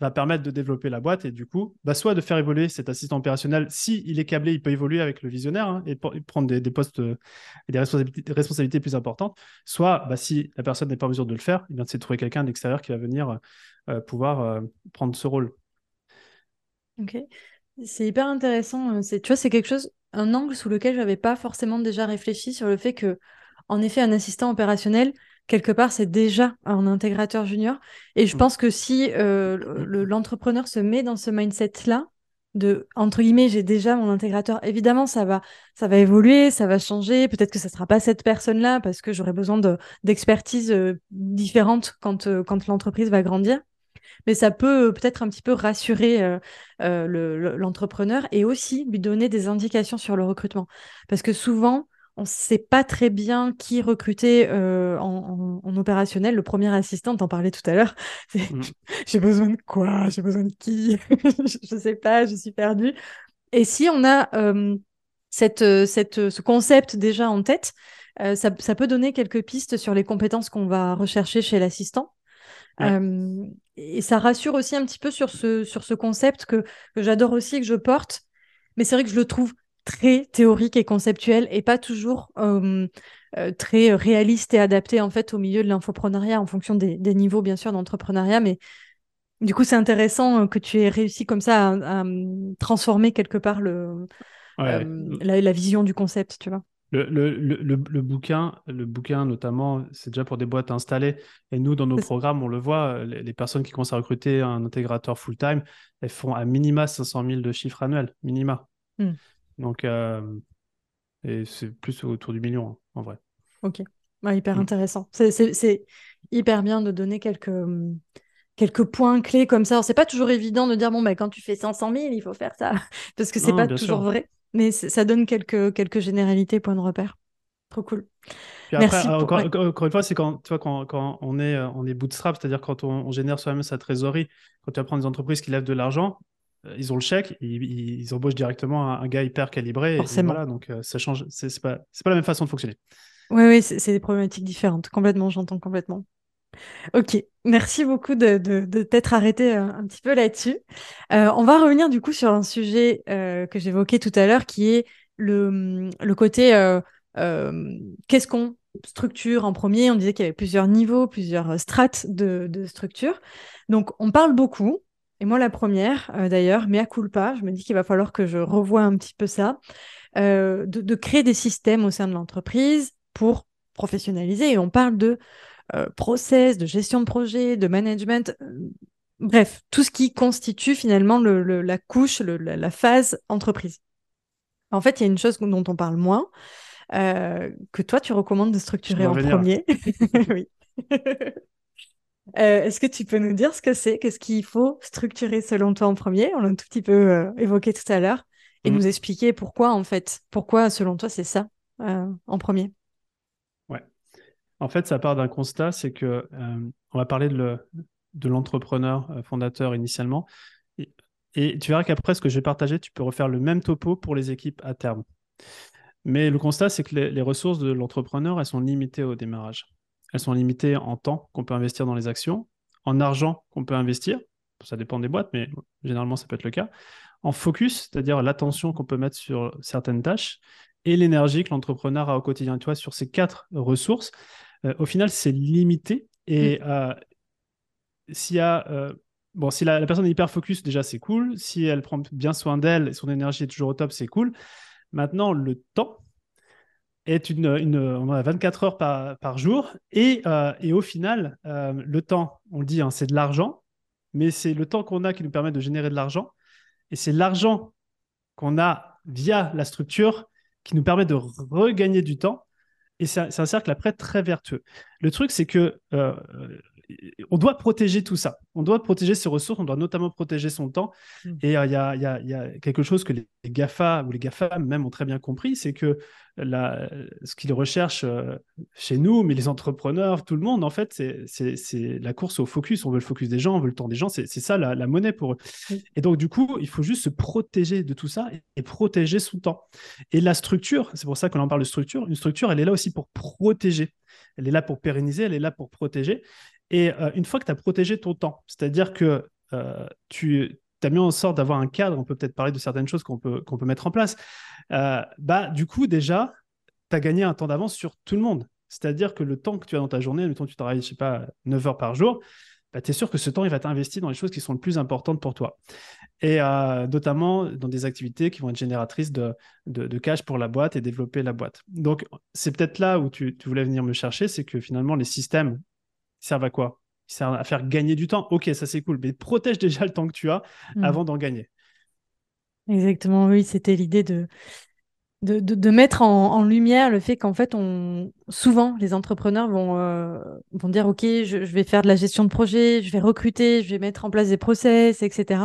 Speaker 1: va permettre de développer la boîte et du coup, bah, soit de faire évoluer cet assistant opérationnel, si il est câblé, il peut évoluer avec le visionnaire hein, et, prendre des, postes et des responsabilités, plus importantes, soit bah, si la personne n'est pas en mesure de le faire, il vient de trouver quelqu'un d'extérieur qui va venir euh, pouvoir euh, prendre ce rôle.
Speaker 2: Ok, c'est hyper intéressant. Tu vois, c'est quelque chose, un angle sous lequel je n'avais pas forcément déjà réfléchi sur le fait que, en effet, un assistant opérationnel, quelque part, c'est déjà un intégrateur junior. Et je mm. pense que si euh, l'entrepreneur se met dans ce mindset-là, de entre guillemets, j'ai déjà mon intégrateur, évidemment, ça va, ça va évoluer, ça va changer. Peut-être que ça ne sera pas cette personne-là parce que j'aurai besoin d'expertise euh, différente quand, euh, quand l'entreprise va grandir. Mais ça peut peut-être un petit peu rassurer l'entrepreneur et aussi lui donner des indications sur le recrutement. Parce que souvent, on ne sait pas très bien qui recruter euh, en, opérationnel. Le premier assistant, t'en parlais tout à l'heure. Mm. J'ai besoin de quoi? J'ai besoin de qui? Je ne sais pas, je suis perdue. Et si on a euh, cette, euh, cette, ce concept déjà en tête, ça, peut donner quelques pistes sur les compétences qu'on va rechercher chez l'assistant. et ça rassure aussi un petit peu sur ce, sur ce concept que, que j'adore aussi et que je porte. Mais c'est vrai que je le trouve très théorique et conceptuel et pas toujours euh, très réaliste et adapté en fait au milieu de l'infoprenariat en fonction des, niveaux bien sûr d'entrepreneuriat. Mais du coup, c'est intéressant que tu aies réussi comme ça à, transformer quelque part le, la, vision du concept, tu vois.
Speaker 1: Le, le, le, le, bouquin, le bouquin notamment, c'est déjà pour des boîtes installées. Et nous, dans nos programmes, on le voit, les, personnes qui commencent à recruter un intégrateur full-time, elles font à minima 500 000 de chiffres annuels, minima. Mmh. Donc, euh, et c'est plus autour du million, hein, en vrai.
Speaker 2: Ok, hyper mm. intéressant. C'est hyper bien de donner quelques, quelques points clés comme ça. C'est pas toujours évident de dire, bon, bah, quand tu fais 500 000, il faut faire ça, parce que c'est pas toujours vrai. Mais ça donne quelques, quelques généralités, points de repère. Trop cool.
Speaker 1: Merci encore, une fois, c'est quand, tu vois, quand, quand, on, est, on est bootstrap, c'est-à-dire quand on, on génère soi-même sa trésorerie, quand tu vas prendre des entreprises qui lèvent de l'argent, euh, ils ont le chèque, ils, ils embauchent directement un, gars hyper calibré. Forcément. voilà, donc euh, ça change. C'est pas, pas la même façon de fonctionner.
Speaker 2: Oui, oui, c'est des problématiques différentes. Complètement, j'entends complètement. Ok, merci beaucoup de, de, t'être arrêté euh, un, petit peu là-dessus. on va revenir du coup sur un sujet que j'évoquais tout à l'heure qui est le, le côté qu'est-ce qu'on structure en premier? On disait qu'il y avait plusieurs niveaux, plusieurs strates de, de structure. Donc, on parle beaucoup, et moi, la première, euh, d'ailleurs, mais à culpa, je me dis qu'il va falloir que je revoie un petit peu ça, euh, de, créer des systèmes au sein de l'entreprise pour professionnaliser. Et on parle de euh, process, de gestion de projet, de management, bref, tout ce qui constitue finalement la couche, la, phase entreprise. En fait, il y a une chose dont on parle moins, que toi, tu recommandes de structurer en premier. oui. Euh, est-ce que tu peux nous dire ce que c'est? Qu'est-ce qu'il faut structurer selon toi en premier? On l'a un tout petit peu euh, évoqué tout à l'heure. Et mmh. nous expliquer pourquoi, en fait, pourquoi, selon toi, c'est ça euh, en premier?
Speaker 1: Ouais. En fait, ça part d'un constat, c'est que on va parler de l'entrepreneur fondateur initialement. Et, tu verras qu'après, ce que je vais partager, tu peux refaire le même topo pour les équipes à terme. Mais le constat, c'est que les ressources de l'entrepreneur, elles sont limitées au démarrage. Elles sont limitées en temps qu'on peut investir dans les actions, en argent qu'on peut investir, ça dépend des boîtes, mais généralement ça peut être le cas, en focus, c'est-à-dire l'attention qu'on peut mettre sur certaines tâches, et l'énergie que l'entrepreneur a au quotidien. Tu vois, sur ces quatre ressources, euh, au final, c'est limité. Et mm. euh, s'il y a. Euh, bon, si la, la, personne est hyper focus, déjà, c'est cool. Si elle prend bien soin d'elle et son énergie est toujours au top, c'est cool. Maintenant, le temps, est une, on a 24 heures par, jour. Et, euh, et, au final, euh, le temps, on le dit, hein, c'est de l'argent, mais c'est le temps qu'on a qui nous permet de générer de l'argent. Et c'est l'argent qu'on a via la structure qui nous permet de regagner du temps. Et c'est un, cercle après très vertueux. Le truc, c'est que euh, on doit protéger tout ça. On doit protéger ses ressources, on doit notamment protéger son temps. Mm. Et euh, il y, a, quelque chose que les, GAFA ou les GAFA même ont très bien compris, c'est que ce qu'ils recherchent euh, chez nous, mais les entrepreneurs, tout le monde, en fait, c'est la course au focus. On veut le focus des gens, on veut le temps des gens. C'est ça la, monnaie pour eux. Et donc, du coup, il faut juste se protéger de tout ça et, protéger son temps. Et la structure, c'est pour ça qu'on en parle de structure, une structure, elle est là aussi pour protéger. Elle est là pour pérenniser, elle est là pour protéger. Et euh, une fois que tu as protégé ton temps, c'est-à-dire que euh, tu as mis en sorte d'avoir un cadre, on peut peut-être parler de certaines choses qu'on peut, peut mettre en place, euh, bah, du coup, déjà, tu as gagné un temps d'avance sur tout le monde. C'est-à-dire que le temps que tu as dans ta journée, le temps que tu travailles, je sais pas, 9 heures par jour, bah, tu es sûr que ce temps, il va t'investir dans les choses qui sont les plus importantes pour toi. Et notamment dans des activités qui vont être génératrices de, de, cash pour la boîte et développer la boîte. Donc, c'est peut-être là où tu, tu, voulais venir me chercher, c'est que finalement, les systèmes servent à quoi? Ils servent à faire gagner du temps. Ok, ça c'est cool, mais protège déjà le temps que tu as hmm. avant d'en gagner.
Speaker 2: Exactement, oui, c'était l'idée de, de, de, mettre en, lumière le fait qu'en fait, on, souvent, les entrepreneurs vont, euh, vont dire, OK, je, vais faire de la gestion de projet, je vais recruter, je vais mettre en place des process, etc.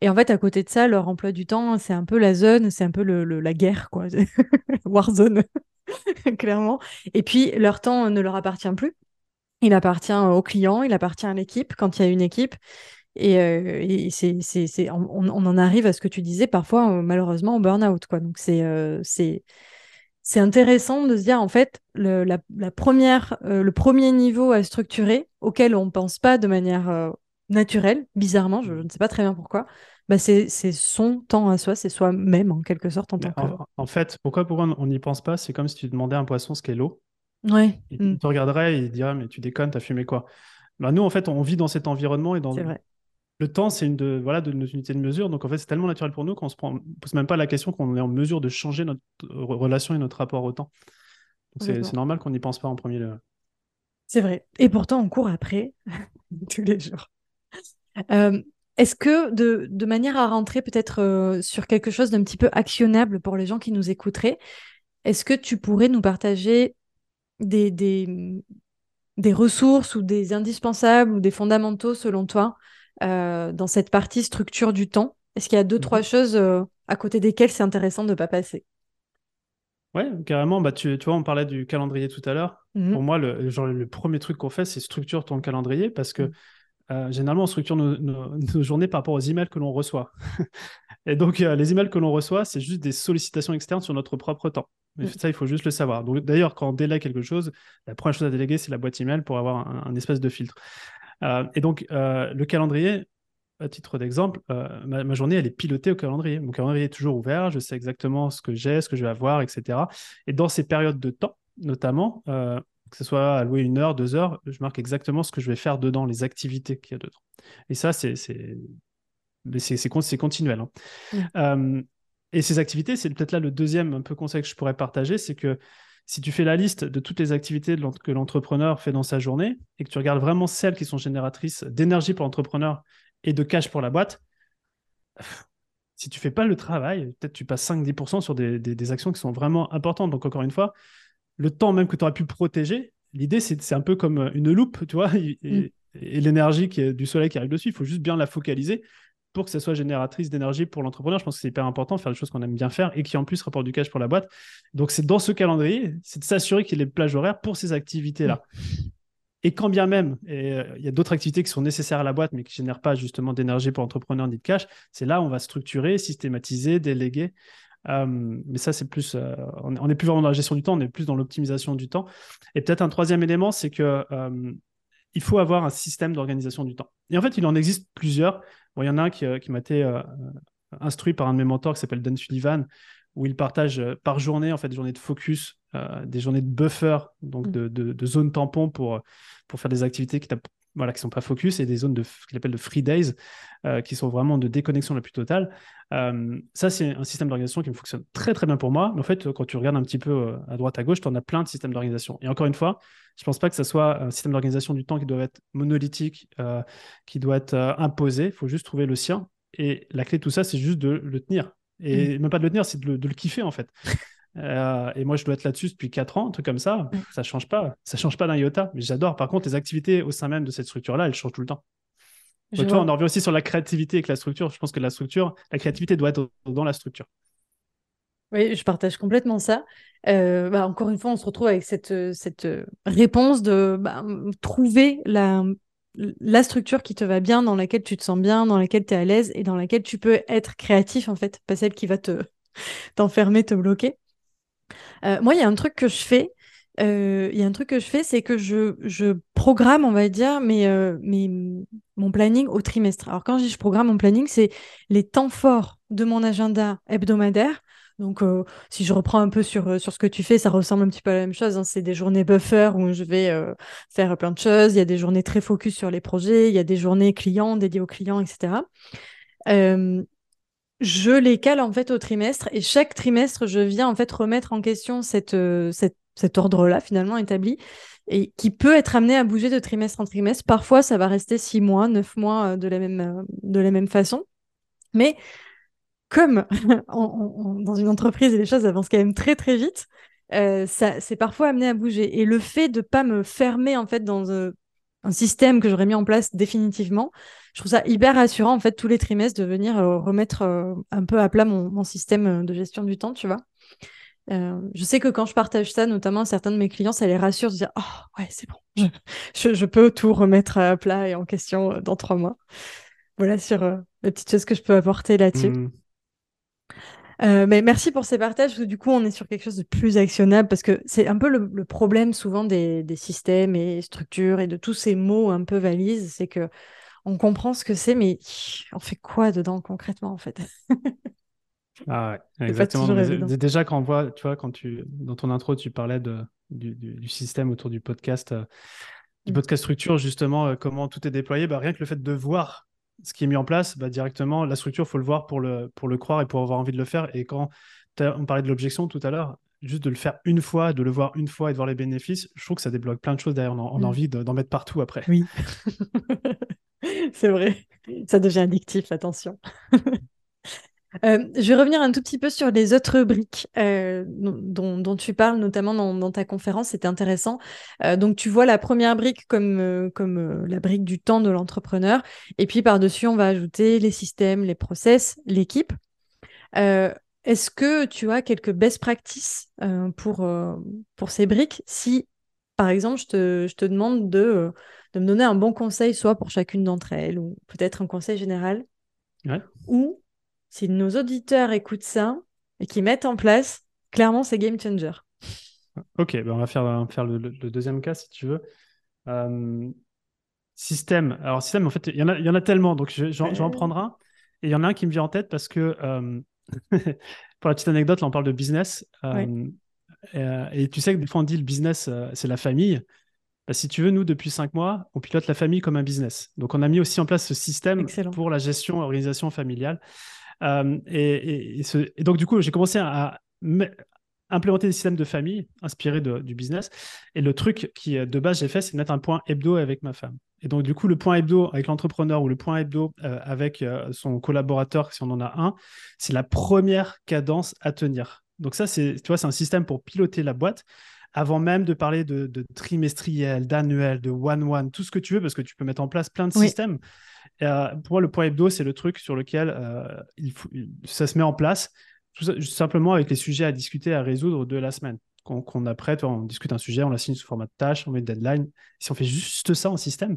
Speaker 2: Et en fait, à côté de ça, leur emploi du temps, c'est un peu la zone, c'est un peu le, la guerre, quoi. Warzone, clairement. Et puis, leur temps ne leur appartient plus. Il appartient au client, il appartient à l'équipe quand il y a une équipe. Et, euh, c'est, c'est, on, on, en arrive à ce que tu disais parfois, euh, malheureusement, au burn-out. Quoi. Donc, c'est, euh, c'est, c'est intéressant de se dire, en fait, le, la, la première, le premier niveau à structurer, auquel on ne pense pas de manière naturelle, bizarrement, je, ne sais pas très bien pourquoi, bah c'est, son temps à soi, c'est soi-même, en quelque sorte, en tant
Speaker 1: en,
Speaker 2: que...
Speaker 1: En fait, pourquoi, pourquoi on n'y pense pas? C'est comme si tu demandais à un poisson ce qu'est l'eau.
Speaker 2: Ouais.
Speaker 1: Il, mm. te regarderait et il dirait Mais tu déconnes, t'as fumé quoi? Bah, Nous, en fait, on vit dans cet environnement et dans. Le temps, c'est une de, voilà, de nos unités de mesure. Donc, en fait, c'est tellement naturel pour nous qu'on ne se pose même pas la question qu'on est en mesure de changer notre relation et notre rapport au temps. Donc, c'est normal qu'on n'y pense pas en premier lieu.
Speaker 2: C'est vrai. Et pourtant, on court après tous les jours. Euh, est-ce que, de, de, manière à rentrer peut-être euh, sur quelque chose d'un petit peu actionnable pour les gens qui nous écouteraient, est-ce que tu pourrais nous partager des, des, ressources ou des indispensables ou des fondamentaux selon toi euh, dans cette partie structure du temps? Est-ce qu'il y a deux, trois mhm. choses euh, à côté desquelles c'est intéressant de ne pas passer?
Speaker 1: Ouais, carrément. Bah, tu, tu, vois, on parlait du calendrier tout à l'heure.
Speaker 2: Mhm.
Speaker 1: Pour moi, le, genre, le premier truc qu'on fait, c'est structure ton calendrier parce que mhm. Euh, généralement, on structure nos, nos, journées par rapport aux emails que l'on reçoit. Et donc, les emails que l'on reçoit, c'est juste des sollicitations externes sur notre propre temps. Mais mm. ça, il faut juste le savoir. Donc, d'ailleurs, quand on délègue quelque chose, la première chose à déléguer, c'est la boîte email pour avoir un, espèce de filtre. Euh, et donc, euh, le calendrier, à titre d'exemple, euh, ma, journée, elle est pilotée au calendrier. Mon calendrier est toujours ouvert, je sais exactement ce que j'ai, ce que je vais avoir, etc. Et dans ces périodes de temps, notamment, que ce soit alloué une heure, deux heures, je marque exactement ce que je vais faire dedans, les activités qu'il y a dedans. Et ça, c'est c'est continuel. Hein. Mm. Et ces activités, c'est peut-être là le deuxième un peu conseil que je pourrais partager, c'est que si tu fais la liste de toutes les activités que l'entrepreneur fait dans sa journée et que tu regardes vraiment celles qui sont génératrices d'énergie pour l'entrepreneur et de cash pour la boîte, si tu fais pas le travail, peut-être tu passes 5-10% sur des, actions qui sont vraiment importantes. Donc encore une fois, le temps même que tu aurais pu protéger, l'idée c'est un peu comme une loupe, tu vois, et, mm. et l'énergie du soleil qui arrive dessus, il faut juste bien la focaliser pour que ça soit génératrice d'énergie pour l'entrepreneur. Je pense que c'est hyper important de faire des choses qu'on aime bien faire et qui en plus rapportent du cash pour la boîte. Donc c'est dans ce calendrier, c'est de s'assurer qu'il y ait les plages horaires pour ces activités-là. Et quand bien même, euh, il y a d'autres activités qui sont nécessaires à la boîte, mais qui ne génèrent pas justement d'énergie pour l'entrepreneur ni de cash, c'est là où on va structurer, systématiser, déléguer. Euh, mais ça, c'est plus, euh, on n'est plus vraiment dans la gestion du temps, on est plus dans l'optimisation du temps. Et peut-être un troisième élément, c'est que il faut avoir un système d'organisation du temps. Et en fait, il en existe plusieurs. il y en a un qui, euh, m'a été euh, instruit par un de mes mentors qui s'appelle Dan Sullivan, où il partage euh, par journée en fait des journées de focus, des journées de buffer, donc mm. de, de, zones tampons pour, pour faire des activités qui voilà, qui sont pas focus et des zones de qu'il appelle de free days euh, qui sont vraiment de déconnexion la plus totale. Euh, ça, c'est un système d'organisation qui me fonctionne très très bien pour moi. Mais en fait, quand tu regardes un petit peu euh, à droite à gauche, tu en as plein de systèmes d'organisation. Et encore une fois, je pense pas que ce soit un système d'organisation du temps qui doit être monolithique, qui doit être imposé. Il faut juste trouver le sien. Et la clé de tout ça, c'est juste de le tenir. Et mm. même pas de le tenir, c'est de, de le kiffer en fait. et moi, je dois être là-dessus depuis 4 ans, un truc comme ça. Ça change pas. Ça change pas d'un iota. Mais j'adore. Par contre, les activités au sein même de cette structure-là, elles changent tout le temps. Donc, toi, on en revient aussi sur la créativité avec la structure. Je pense que la structure, la créativité doit être dans la structure.
Speaker 2: Oui, je partage complètement ça. Euh, bah, encore une fois, on se retrouve avec cette, cette réponse de bah, trouver la, la structure qui te va bien, dans laquelle tu te sens bien, dans laquelle tu es à l'aise et dans laquelle tu peux être créatif, en fait, pas celle qui va te t'enfermer, te bloquer. Euh, moi, il y a un truc que je fais. Euh, il y a un truc que je fais, c'est que je, programme, on va dire, mes, mon planning au trimestre. Alors, quand je dis je programme mon planning, c'est les temps forts de mon agenda hebdomadaire donc, euh, si je reprends un peu sur, euh, ce que tu fais, ça ressemble un petit peu à la même chose. Hein. C'est des journées buffer où je vais euh, faire plein de choses. Il y a des journées très focus sur les projets. Il y a des journées clients dédiées aux clients, etc. je les cale en fait au trimestre et chaque trimestre, je viens en fait remettre en question cette, cet ordre-là finalement établi et qui peut être amené à bouger de trimestre en trimestre. Parfois, ça va rester six mois, neuf mois de la même, de la même façon. Mais comme dans une entreprise les choses avancent quand même très très vite, euh, ça c'est parfois amené à bouger. Et le fait de pas me fermer en fait dans euh, un système que j'aurais mis en place définitivement, je trouve ça hyper rassurant en fait tous les trimestres de venir euh, remettre un peu à plat mon, système de gestion du temps, tu vois. je sais que quand je partage ça, notamment à certains de mes clients, ça les rassure de dire Oh, ouais, c'est bon, je, peux tout remettre à plat et en question dans trois mois. Voilà sur les petites choses que je peux apporter là-dessus. Mmh. Euh, mais merci pour ces partages, parce que du coup, on est sur quelque chose de plus actionnable, parce que c'est un peu le, problème souvent des, systèmes et structures et de tous ces mots un peu valises, c'est que on comprend ce que c'est, mais on fait quoi dedans concrètement, en fait?
Speaker 1: Ah ouais, exactement. Déjà, quand on voit, tu vois, quand tu, dans ton intro, tu parlais de, du, système autour du podcast, euh, du mm. podcast structure, justement, euh, comment tout est déployé, bah, rien que le fait de voir ce qui est mis en place, bah, directement, la structure, il faut le voir pour le, pour le croire et pour avoir envie de le faire. Et quand on parlait de l'objection tout à l'heure, juste de le faire une fois, de le voir une fois et de voir les bénéfices, je trouve que ça débloque plein de choses derrière. On a, envie d'en mettre partout après.
Speaker 2: Oui, c'est vrai. Ça devient addictif, attention. Euh, je vais revenir un tout petit peu sur les autres briques euh, dont, tu parles, notamment dans, ta conférence. C'était intéressant. Euh, donc, tu vois la première brique comme, comme la brique du temps de l'entrepreneur. Et puis, par-dessus, on va ajouter les systèmes, les process, l'équipe. Est-ce que tu as quelques best practices pour, pour ces briques? Si, par exemple, je te, je te demande de, de, me donner un bon conseil, soit pour chacune d'entre elles, ou peut-être un conseil général,
Speaker 1: ouais.
Speaker 2: ou si nos auditeurs écoutent ça et qu'ils mettent en place, clairement, c'est game changer.
Speaker 1: Ok, ben on va faire, faire le, deuxième cas si tu veux. Euh, système. Alors, système, en fait, il y, en a, y en a tellement, donc j'en vais en prendre un. Et il y en a un qui me vient en tête parce que, euh, pour la petite anecdote, là, on parle de business. Euh, et, tu sais que des fois, on dit le business, c'est la famille. Bah, si tu veux, nous, depuis cinq mois, on pilote la famille comme un business. Donc, on a mis aussi en place ce système pour la gestion, organisation familiale. Euh, et, donc, du coup, j'ai commencé à, implémenter des systèmes de famille inspirés du business. Et le truc qui, de base, j'ai fait, c'est de mettre un point hebdo avec ma femme. Et donc, du coup, le point hebdo avec l'entrepreneur ou le point hebdo euh, avec euh, son collaborateur, si on en a un, c'est la première cadence à tenir. Donc, ça, c'est, tu vois, c'est un système pour piloter la boîte avant même de parler de, trimestriel, d'annuel, de one-one, tout ce que tu veux, parce que tu peux mettre en place plein de systèmes. Euh, pour moi, le point hebdo, c'est le truc sur lequel euh, il faut, ça se met en place, tout simplement avec les sujets à discuter, à résoudre de la semaine. Qu'on a prêt, on discute un sujet, on l'assigne sous format de tâche, on met une deadline. Si on fait juste ça en système,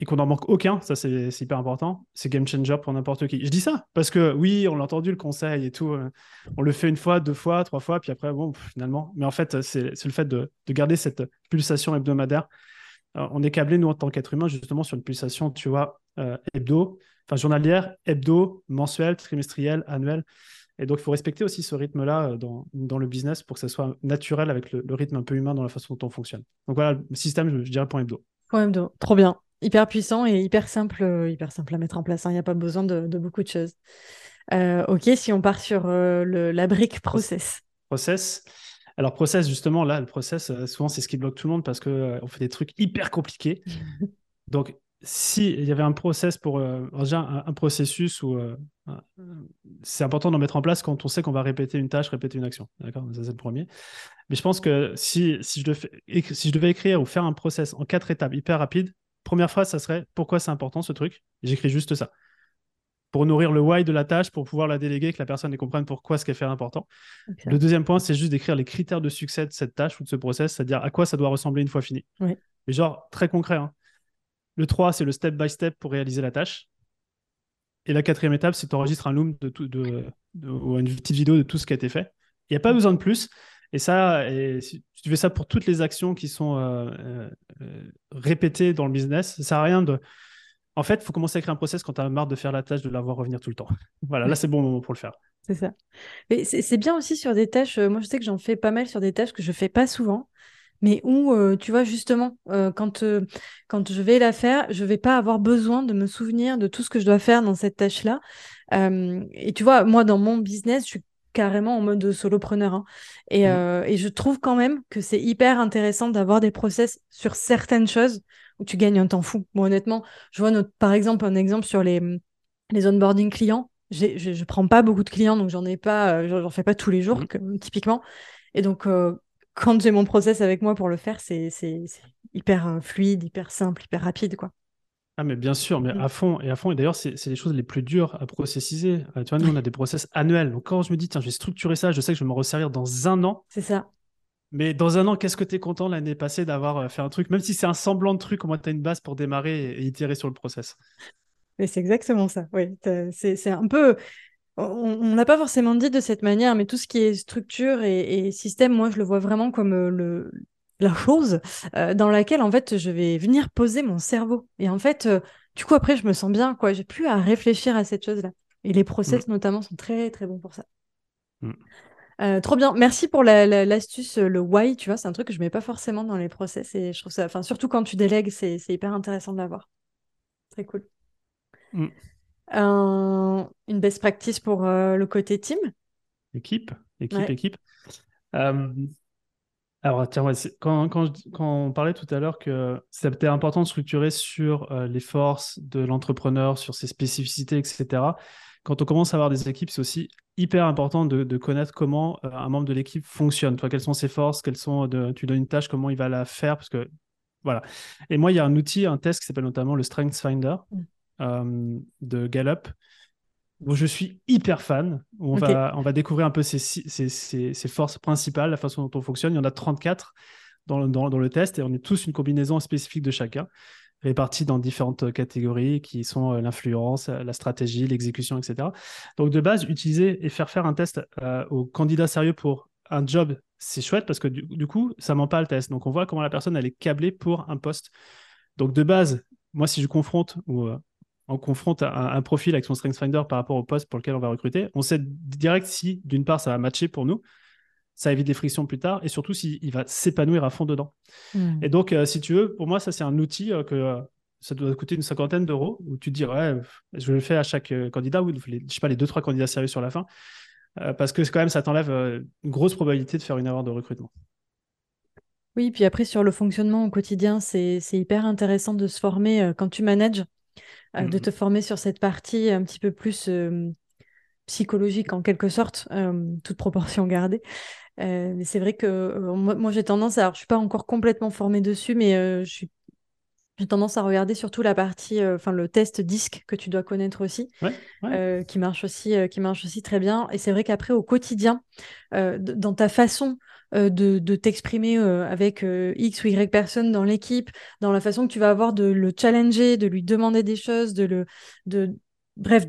Speaker 1: et qu'on n'en manque aucun, ça c'est hyper important, c'est game changer pour n'importe qui. Je dis ça parce que oui, on l'a entendu le conseil et tout, euh, on le fait une fois, deux fois, trois fois, puis après, bon, finalement. Mais en fait, c'est le fait de, garder cette pulsation hebdomadaire. on est câblé, nous, en tant qu'être humain, justement, sur une pulsation, tu vois, euh, hebdo, enfin journalière, hebdo, mensuel, trimestriel, annuel. Et donc, il faut respecter aussi ce rythme-là euh, dans, dans, le business pour que ça soit naturel avec le, rythme un peu humain dans la façon dont on fonctionne. Donc voilà, le système, je, je dirais point hebdo.
Speaker 2: Point hebdo, trop bien hyper puissant et hyper simple, euh, hyper simple à mettre en place. Hein. Il n'y a pas besoin de, beaucoup de choses. Euh, ok, si on part sur euh, la brique process.
Speaker 1: Process. Alors process, justement, là, le process, souvent, c'est ce qui bloque tout le monde parce qu'on on fait des trucs hyper compliqués. Donc, s'il y avait un process pour déjà un, processus ou c'est important d'en mettre en place quand on sait qu'on va répéter une tâche, répéter une action. D'accord? Ça, c'est le premier. Mais je pense que si, si, je devais, si je devais écrire ou faire un process en quatre étapes hyper rapide, première phrase, ça serait pourquoi c'est important ce truc? J'écris juste ça. Pour nourrir le why de la tâche, pour pouvoir la déléguer, que la personne comprenne pourquoi ce qu'elle fait est important. Le deuxième point, c'est juste d'écrire les critères de succès de cette tâche ou de ce process, c'est-à-dire à quoi ça doit ressembler une fois fini.
Speaker 2: Mais
Speaker 1: genre, très concret. Hein. Le 3, c'est le step by step pour réaliser la tâche. Et la quatrième étape, c'est d'enregistrer un loom de, tout, de, ou une petite vidéo de tout ce qui a été fait. Il n'y a pas besoin de plus. Et ça, et si tu fais ça pour toutes les actions qui sont euh, euh, euh, répétées dans le business, ça ne sert à rien de. En fait, il faut commencer à écrire un process quand tu as marre de faire la tâche, de la voir revenir tout le temps. Voilà, là, c'est bon moment pour le faire.
Speaker 2: C'est ça. Mais c'est bien aussi sur des tâches. moi, je sais que j'en fais pas mal sur des tâches que je fais pas souvent mais où, tu vois, justement, quand, quand je vais la faire, je vais pas avoir besoin de me souvenir de tout ce que je dois faire dans cette tâche-là. et tu vois, moi, dans mon business, je suis carrément en mode solopreneur. Hein. Et, mmh. et, je trouve quand même que c'est hyper intéressant d'avoir des process sur certaines choses où tu gagnes un temps fou. Bon, honnêtement, je vois notre, par exemple un exemple sur les, les onboarding clients. Je, je prends pas beaucoup de clients, donc j'en ai pas, j'en fais pas tous les jours, mmh. typiquement. Et donc, quand j'ai mon process avec moi pour le faire, c'est hyper euh, fluide, hyper simple, hyper rapide, quoi.
Speaker 1: Ah, mais bien sûr, mais mm. à fond, et à fond. Et d'ailleurs, c'est les choses les plus dures à processiser. Euh, tu vois, nous, on a des process annuels. Donc, quand je me dis, tiens, je vais structurer ça, je sais que je vais m'en resservir dans un an.
Speaker 2: C'est ça.
Speaker 1: Mais dans un an, qu'est-ce que tu es content l'année passée d'avoir euh, fait un truc, même si c'est un semblant de truc, au moins tu as une base pour démarrer et, itérer sur le process.
Speaker 2: Mais c'est exactement ça, oui. C'est un peu on n'a pas forcément dit de cette manière, mais tout ce qui est structure et, système, moi, je le vois vraiment comme euh, le, la chose euh, dans laquelle, en fait, je vais venir poser mon cerveau. Et en fait, euh, du coup, après, je me sens bien, quoi. J'ai plus à réfléchir à cette chose-là. Et les process, mm. notamment, sont très, très bons pour ça. Mm. trop bien. Merci pour l'astuce, le why, tu vois, c'est un truc que je mets pas forcément dans les process et je trouve ça, enfin, surtout quand tu délègues, c'est hyper intéressant de l'avoir. Très cool. Mm une best practice pour euh, le côté team
Speaker 1: Équipe, équipe, équipe. Euh, alors, tiens, quand, quand, quand, on parlait tout à l'heure que c'était important de structurer sur euh, les forces de l'entrepreneur, sur ses spécificités, etc. Quand on commence à avoir des équipes, c'est aussi hyper important de, de connaître comment un membre de l'équipe fonctionne. Toi, quelles sont ses forces, quelles sont de, tu donnes une tâche, comment il va la faire, parce que voilà. Et moi, il y a un outil, un test qui s'appelle notamment le Strength Finder. Mm. Euh, de Gallup, où je suis hyper fan. Où on, va, on va découvrir un peu ses, ses, forces principales, la façon dont on fonctionne. Il y en a 34 dans le, dans, le test et on est tous une combinaison spécifique de chacun, répartis dans différentes catégories qui sont euh, l'influence, la stratégie, l'exécution, etc. Donc de base, utiliser et faire faire un test euh, aux candidats sérieux pour un job, c'est chouette parce que du, coup, ça ment pas le test. Donc on voit comment la personne elle est câblée pour un poste. Donc de base, moi si je confronte ou on confronte un, profil avec son StrengthsFinder par rapport au poste pour lequel on va recruter, on sait direct si, d'une part, ça va matcher pour nous, ça évite des frictions plus tard, et surtout s'il va s'épanouir à fond dedans. Hmm. Et donc, euh, si tu veux, pour moi, ça, c'est un outil euh, que euh, ça doit coûter une cinquantaine d'euros, où tu te dis, ouais, je le fais à chaque candidat, ou je sais pas, les deux, trois candidats sérieux sur la fin, parce que quand même, ça t'enlève une grosse probabilité de faire une erreur de recrutement.
Speaker 2: Oui, puis après, sur le fonctionnement au quotidien, c'est hyper intéressant de se former quand tu manages euh, de mmh. te former sur cette partie un petit peu plus euh, psychologique en quelque sorte, euh, toute proportion gardée. mais c'est vrai que moi, j'ai tendance, alors je suis pas encore complètement formée dessus, mais j'ai tendance à regarder surtout la partie, enfin le test disque que tu dois connaître aussi, qui marche aussi, qui marche aussi très bien. Et c'est vrai qu'après au quotidien, dans ta façon euh, de, t'exprimer euh, avec euh, X ou Y personnes dans l'équipe, dans la façon que tu vas avoir de le challenger, de lui demander des choses, de le, de, bref,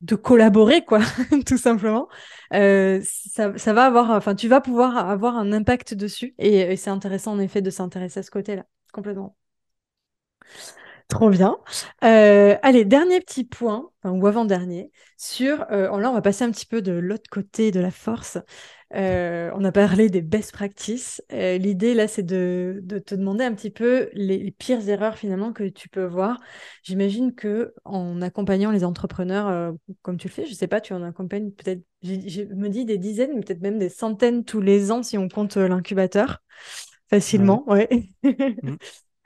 Speaker 2: de collaborer, quoi, tout simplement. ça, ça, va avoir, enfin, tu vas pouvoir avoir un impact dessus et, c'est intéressant en effet de s'intéresser à ce côté-là, complètement. Trop bien. allez, dernier petit point, ou avant-dernier, sur. là, on va passer un petit peu de l'autre côté de la force. Euh, on a parlé des best practices. Euh, l'idée là, c'est de, te demander un petit peu les, pires erreurs finalement que tu peux voir. J'imagine que en accompagnant les entrepreneurs, euh, comme tu le fais, je sais pas, tu en accompagnes peut-être, je me dis des dizaines, mais peut-être même des centaines tous les ans si on compte l'incubateur facilement. Ouais. Mm.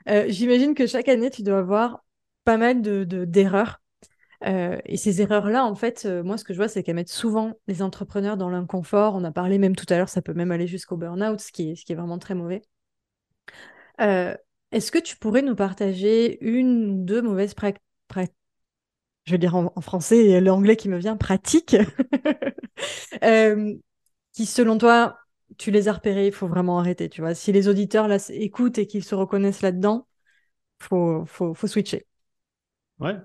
Speaker 2: J'imagine que chaque année, tu dois avoir pas mal de d'erreurs. Et ces erreurs-là, en fait, moi, ce que je vois, c'est qu'elles mettent souvent les entrepreneurs dans l'inconfort. On a parlé même tout à l'heure, ça peut même aller jusqu'au burn-out, ce qui est, vraiment très mauvais. Est-ce que tu pourrais nous partager une ou deux mauvaises pratiques je vais dire en, français l'anglais qui me vient, pratique, qui selon toi, tu les as repérées, il faut vraiment arrêter, tu vois. Si les auditeurs là, écoutent et qu'ils se reconnaissent là-dedans, faut, faut, faut switcher.
Speaker 1: Ouais.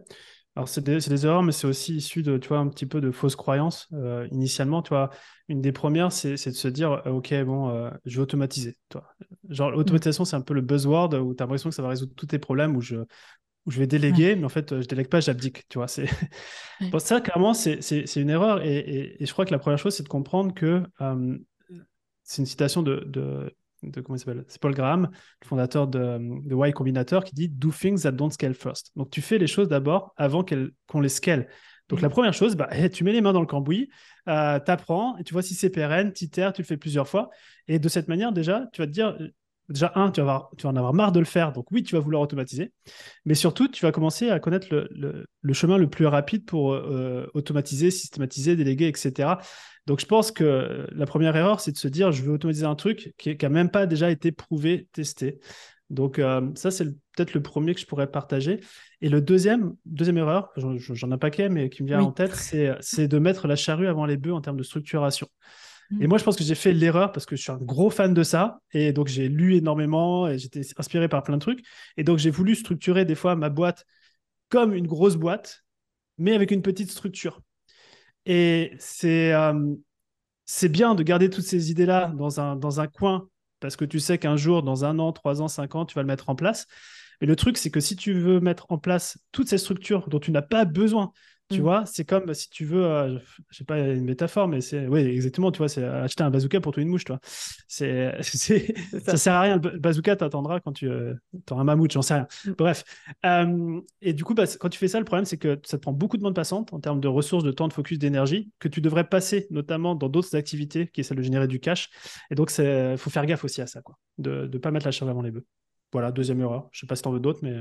Speaker 1: Alors, c'est des, des, erreurs, mais c'est aussi issu de, tu vois, un petit peu de fausses croyances. Euh, initialement, tu vois, une des premières, c'est de se dire, euh, OK, bon, euh, je vais automatiser. Toi. Genre, mmh. l'automatisation, c'est un peu le buzzword où tu as l'impression que ça va résoudre tous tes problèmes, où je, où je vais déléguer, mais en fait, je délègue pas, j'abdique. Tu vois, c'est bon, ça, clairement, c'est une erreur. Et, et, et, je crois que la première chose, c'est de comprendre que c'est une citation de, de, de comment il s'appelle C'est Paul Graham, le fondateur de, de, Y Combinator, qui dit Do things that don't scale first. Donc tu fais les choses d'abord avant qu'on les scale. Donc la première chose, bah, tu mets les mains dans le cambouis, euh, tu apprends et tu vois si c'est pérenne, tu tu le fais plusieurs fois. Et de cette manière, déjà, tu vas te dire, déjà, un, tu vas, tu vas en avoir marre de le faire, donc oui, tu vas vouloir automatiser, mais surtout, tu vas commencer à connaître le, le, chemin le plus rapide pour euh, automatiser, systématiser, déléguer, etc. Donc je pense que la première erreur, c'est de se dire, je veux automatiser un truc qui n'a même pas déjà été prouvé, testé. Donc euh, ça, c'est peut-être le premier que je pourrais partager. Et le deuxième, deuxième erreur, j'en ai un paquet, mais qui me vient en tête, c'est de mettre la charrue avant les bœufs en termes de structuration. Et moi, je pense que j'ai fait l'erreur parce que je suis un gros fan de ça. Et donc, j'ai lu énormément et j'étais inspiré par plein de trucs. Et donc, j'ai voulu structurer des fois ma boîte comme une grosse boîte, mais avec une petite structure. Et c'est euh, c'est bien de garder toutes ces idées-là dans un, dans un coin parce que tu sais qu'un jour, dans un an, trois ans, cinq ans, tu vas le mettre en place. Mais le truc, c'est que si tu veux mettre en place toutes ces structures dont tu n'as pas besoin, tu mm. vois, c'est comme si tu veux, euh, je sais pas une métaphore, mais c'est, oui, exactement, tu vois, c'est acheter un bazooka pour tuer une mouche, toi. C'est, ça sert à rien. Le bazooka t'attendra quand tu euh, auras un mammouth, j'en sais rien. Mm. Bref. Euh, et du coup, bah, quand tu fais ça, le problème, c'est que ça te prend beaucoup de bande passante en termes de ressources, de temps, de focus, d'énergie, que tu devrais passer notamment dans d'autres activités, qui est celle de générer du cash. Et donc, il faut faire gaffe aussi à ça, quoi, de ne pas mettre la charge avant les bœufs. Voilà, deuxième erreur. Je sais pas si tu en veux d'autres, mais.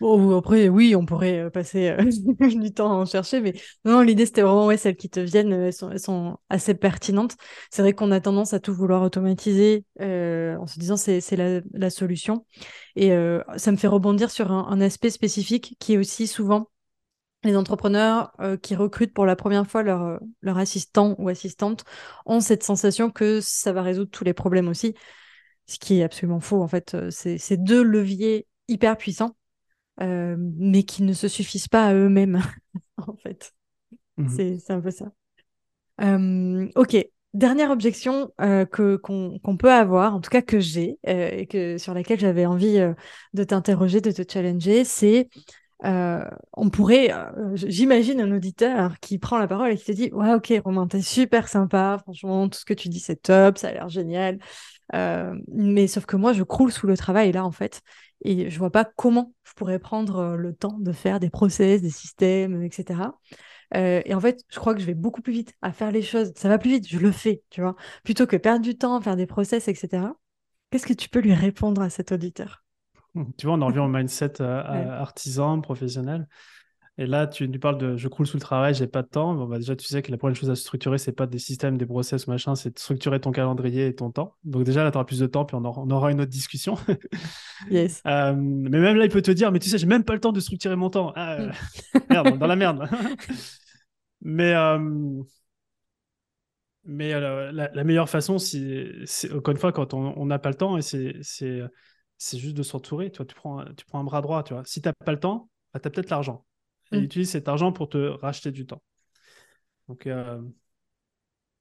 Speaker 2: Bon, après, oui, on pourrait euh, passer euh, du temps à en chercher, mais non, l'idée, c'était vraiment ouais, celles qui te viennent, elles sont, elles sont assez pertinentes. C'est vrai qu'on a tendance à tout vouloir automatiser euh, en se disant c'est la, la, solution. Et ça me fait rebondir sur un, un, aspect spécifique qui est aussi souvent les entrepreneurs qui recrutent pour la première fois leur, leur assistant ou assistante ont cette sensation que ça va résoudre tous les problèmes aussi, ce qui est absolument faux. En fait, c'est deux leviers hyper puissants euh, mais qui ne se suffisent pas à eux-mêmes, en fait. Mmh c'est un peu ça. Euh, ok, dernière objection euh, que qu'on peut avoir, en tout cas que j'ai, et que sur laquelle j'avais envie de t'interroger, de te challenger, c'est on pourrait, j'imagine un auditeur qui prend la parole et qui te dit Ouais, ok, Romain, t'es super sympa, franchement, tout ce que tu dis, c'est top, ça a l'air génial. mais sauf que moi, je croule sous le travail là, en fait. Et je vois pas comment je pourrais prendre euh, le temps de faire des process, des systèmes, etc. Euh, et en fait, je crois que je vais beaucoup plus vite à faire les choses. Ça va plus vite, je le fais, tu vois. Plutôt que perdre du temps, faire des process, etc. Qu'est-ce que tu peux lui répondre à cet auditeur?
Speaker 1: Tu vois, on en revient au mindset euh, artisan, professionnel. Et là, tu nous parles de je croule sous le travail, j'ai pas de temps. Bon, bah déjà, tu sais que la première chose à structurer, c'est pas des systèmes, des process machin, c'est de structurer ton calendrier et ton temps. Donc, déjà, là, tu auras plus de temps, puis on aura, une autre discussion.
Speaker 2: yes.
Speaker 1: Euh, mais même là, il peut te dire, mais tu sais, j'ai même pas le temps de structurer mon temps. Ah, mm. merde, dans la merde. mais. Euh, mais euh, la, meilleure façon, c'est encore une fois quand on n'a pas le temps, et c'est juste de s'entourer. Tu, tu, prends, tu prends un bras droit. Tu vois. Si tu n'as pas le temps, bah, tu as peut-être l'argent et mm. utilise cet argent pour te racheter du temps. Donc, euh,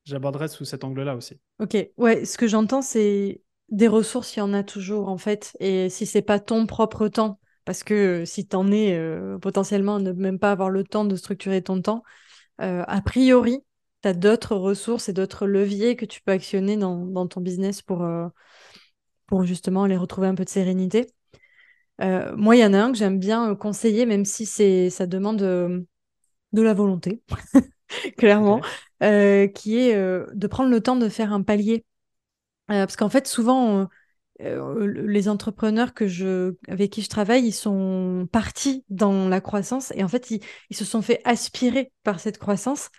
Speaker 1: j'aborderai sous cet angle-là aussi.
Speaker 2: Ok, ouais, ce que j'entends, c'est des ressources, il y en a toujours en fait. Et si c'est pas ton propre temps, parce que si tu en es euh, potentiellement ne même pas avoir le temps de structurer ton temps, euh, a priori, tu as d'autres ressources et d'autres leviers que tu peux actionner dans, dans ton business pour, pour justement aller retrouver un peu de sérénité. Euh, moi, il y en a un que j'aime bien euh, conseiller, même si c'est ça demande euh, de la volonté, clairement, qui est de prendre le temps de faire un palier. parce qu'en fait, souvent, les entrepreneurs que je, avec qui je travaille, ils sont partis dans la croissance et en fait, ils, ils se sont fait aspirer par cette croissance.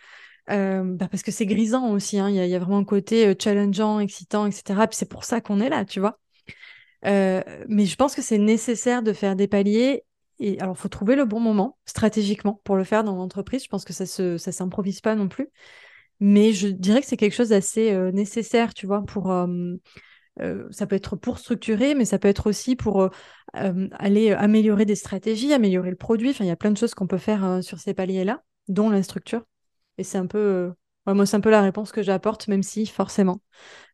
Speaker 2: Bah parce que c'est grisant aussi, hein. il, y y, a, vraiment un côté challengeant, excitant, etc. Puis c'est pour ça qu'on est là, tu vois. Euh, mais je pense que c'est nécessaire de faire des paliers. Et alors, faut trouver le bon moment stratégiquement pour le faire dans l'entreprise. Je pense que ça se, ça s'improvise pas non plus. Mais je dirais que c'est quelque chose d'assez euh, nécessaire, tu vois, pour. Euh, ça peut être pour structurer, mais ça peut être aussi pour aller améliorer des stratégies, améliorer le produit. Enfin, il y a plein de choses qu'on peut faire sur ces paliers-là, dont la structure. Et c'est un peu, moi, c'est un peu la réponse que j'apporte, même si forcément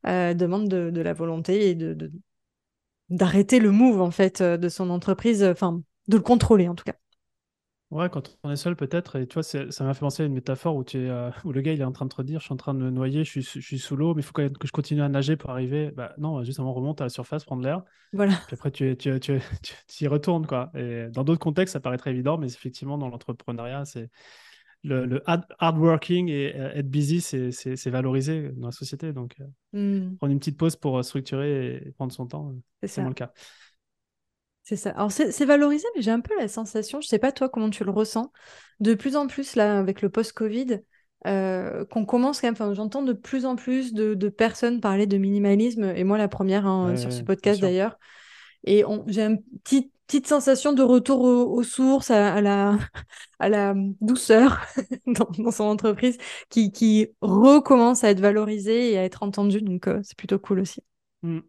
Speaker 2: demande de, la volonté et de, d'arrêter le move en fait euh, de son entreprise, euh, enfin de le contrôler en tout cas.
Speaker 1: Ouais, quand on est seul peut-être, et tu vois, ça m'a fait penser à une métaphore où, tu es, euh, où le gars il est en train de te dire, je suis en train de me noyer, je suis, je suis sous l'eau, mais il faut que je continue à nager pour arriver. Bah non, juste avant remonte à la surface, prendre l'air.
Speaker 2: Voilà.
Speaker 1: Puis après tu, tu, tu, tu, y retournes quoi. Et dans d'autres contextes, ça paraît très évident, mais effectivement dans l'entrepreneuriat, c'est le, hard, working et euh, être busy, c'est valorisé dans la société. Donc, hmm. prendre une petite pause pour euh, structurer et prendre son temps, c'est moins le cas.
Speaker 2: C'est ça. Alors, c'est valorisé, mais j'ai un peu la sensation, je sais pas toi comment tu le ressens, de plus en plus, là, avec le post-Covid, qu'on commence quand même, enfin, j'entends de plus en plus de, personnes parler de minimalisme, et moi la première hein, sur ce podcast d'ailleurs. Et j'ai une petite, petite sensation de retour aux, sources, à, la, à la douceur dans, son entreprise, qui, qui, recommence à être valorisée et à être entendue. Donc, euh, c'est plutôt cool aussi. Mm.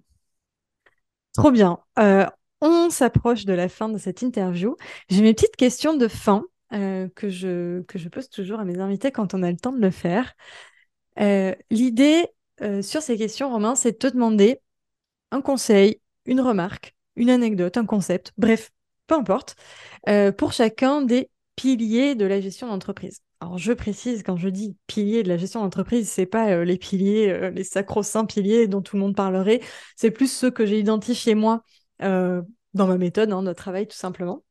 Speaker 2: Trop bien. Euh, on s'approche de la fin de cette interview. J'ai mes petites questions de fin euh, que, je, que je pose toujours à mes invités quand on a le temps de le faire. L'idée sur ces questions, Romain, c'est de te demander un conseil, une remarque une anecdote, un concept, bref, peu importe, euh, pour chacun des piliers de la gestion d'entreprise. Alors je précise, quand je dis piliers de la gestion d'entreprise, c'est pas euh, les piliers, euh, les sacro-saints piliers dont tout le monde parlerait, c'est plus ceux que j'ai identifiés moi dans ma méthode hein, de travail tout simplement.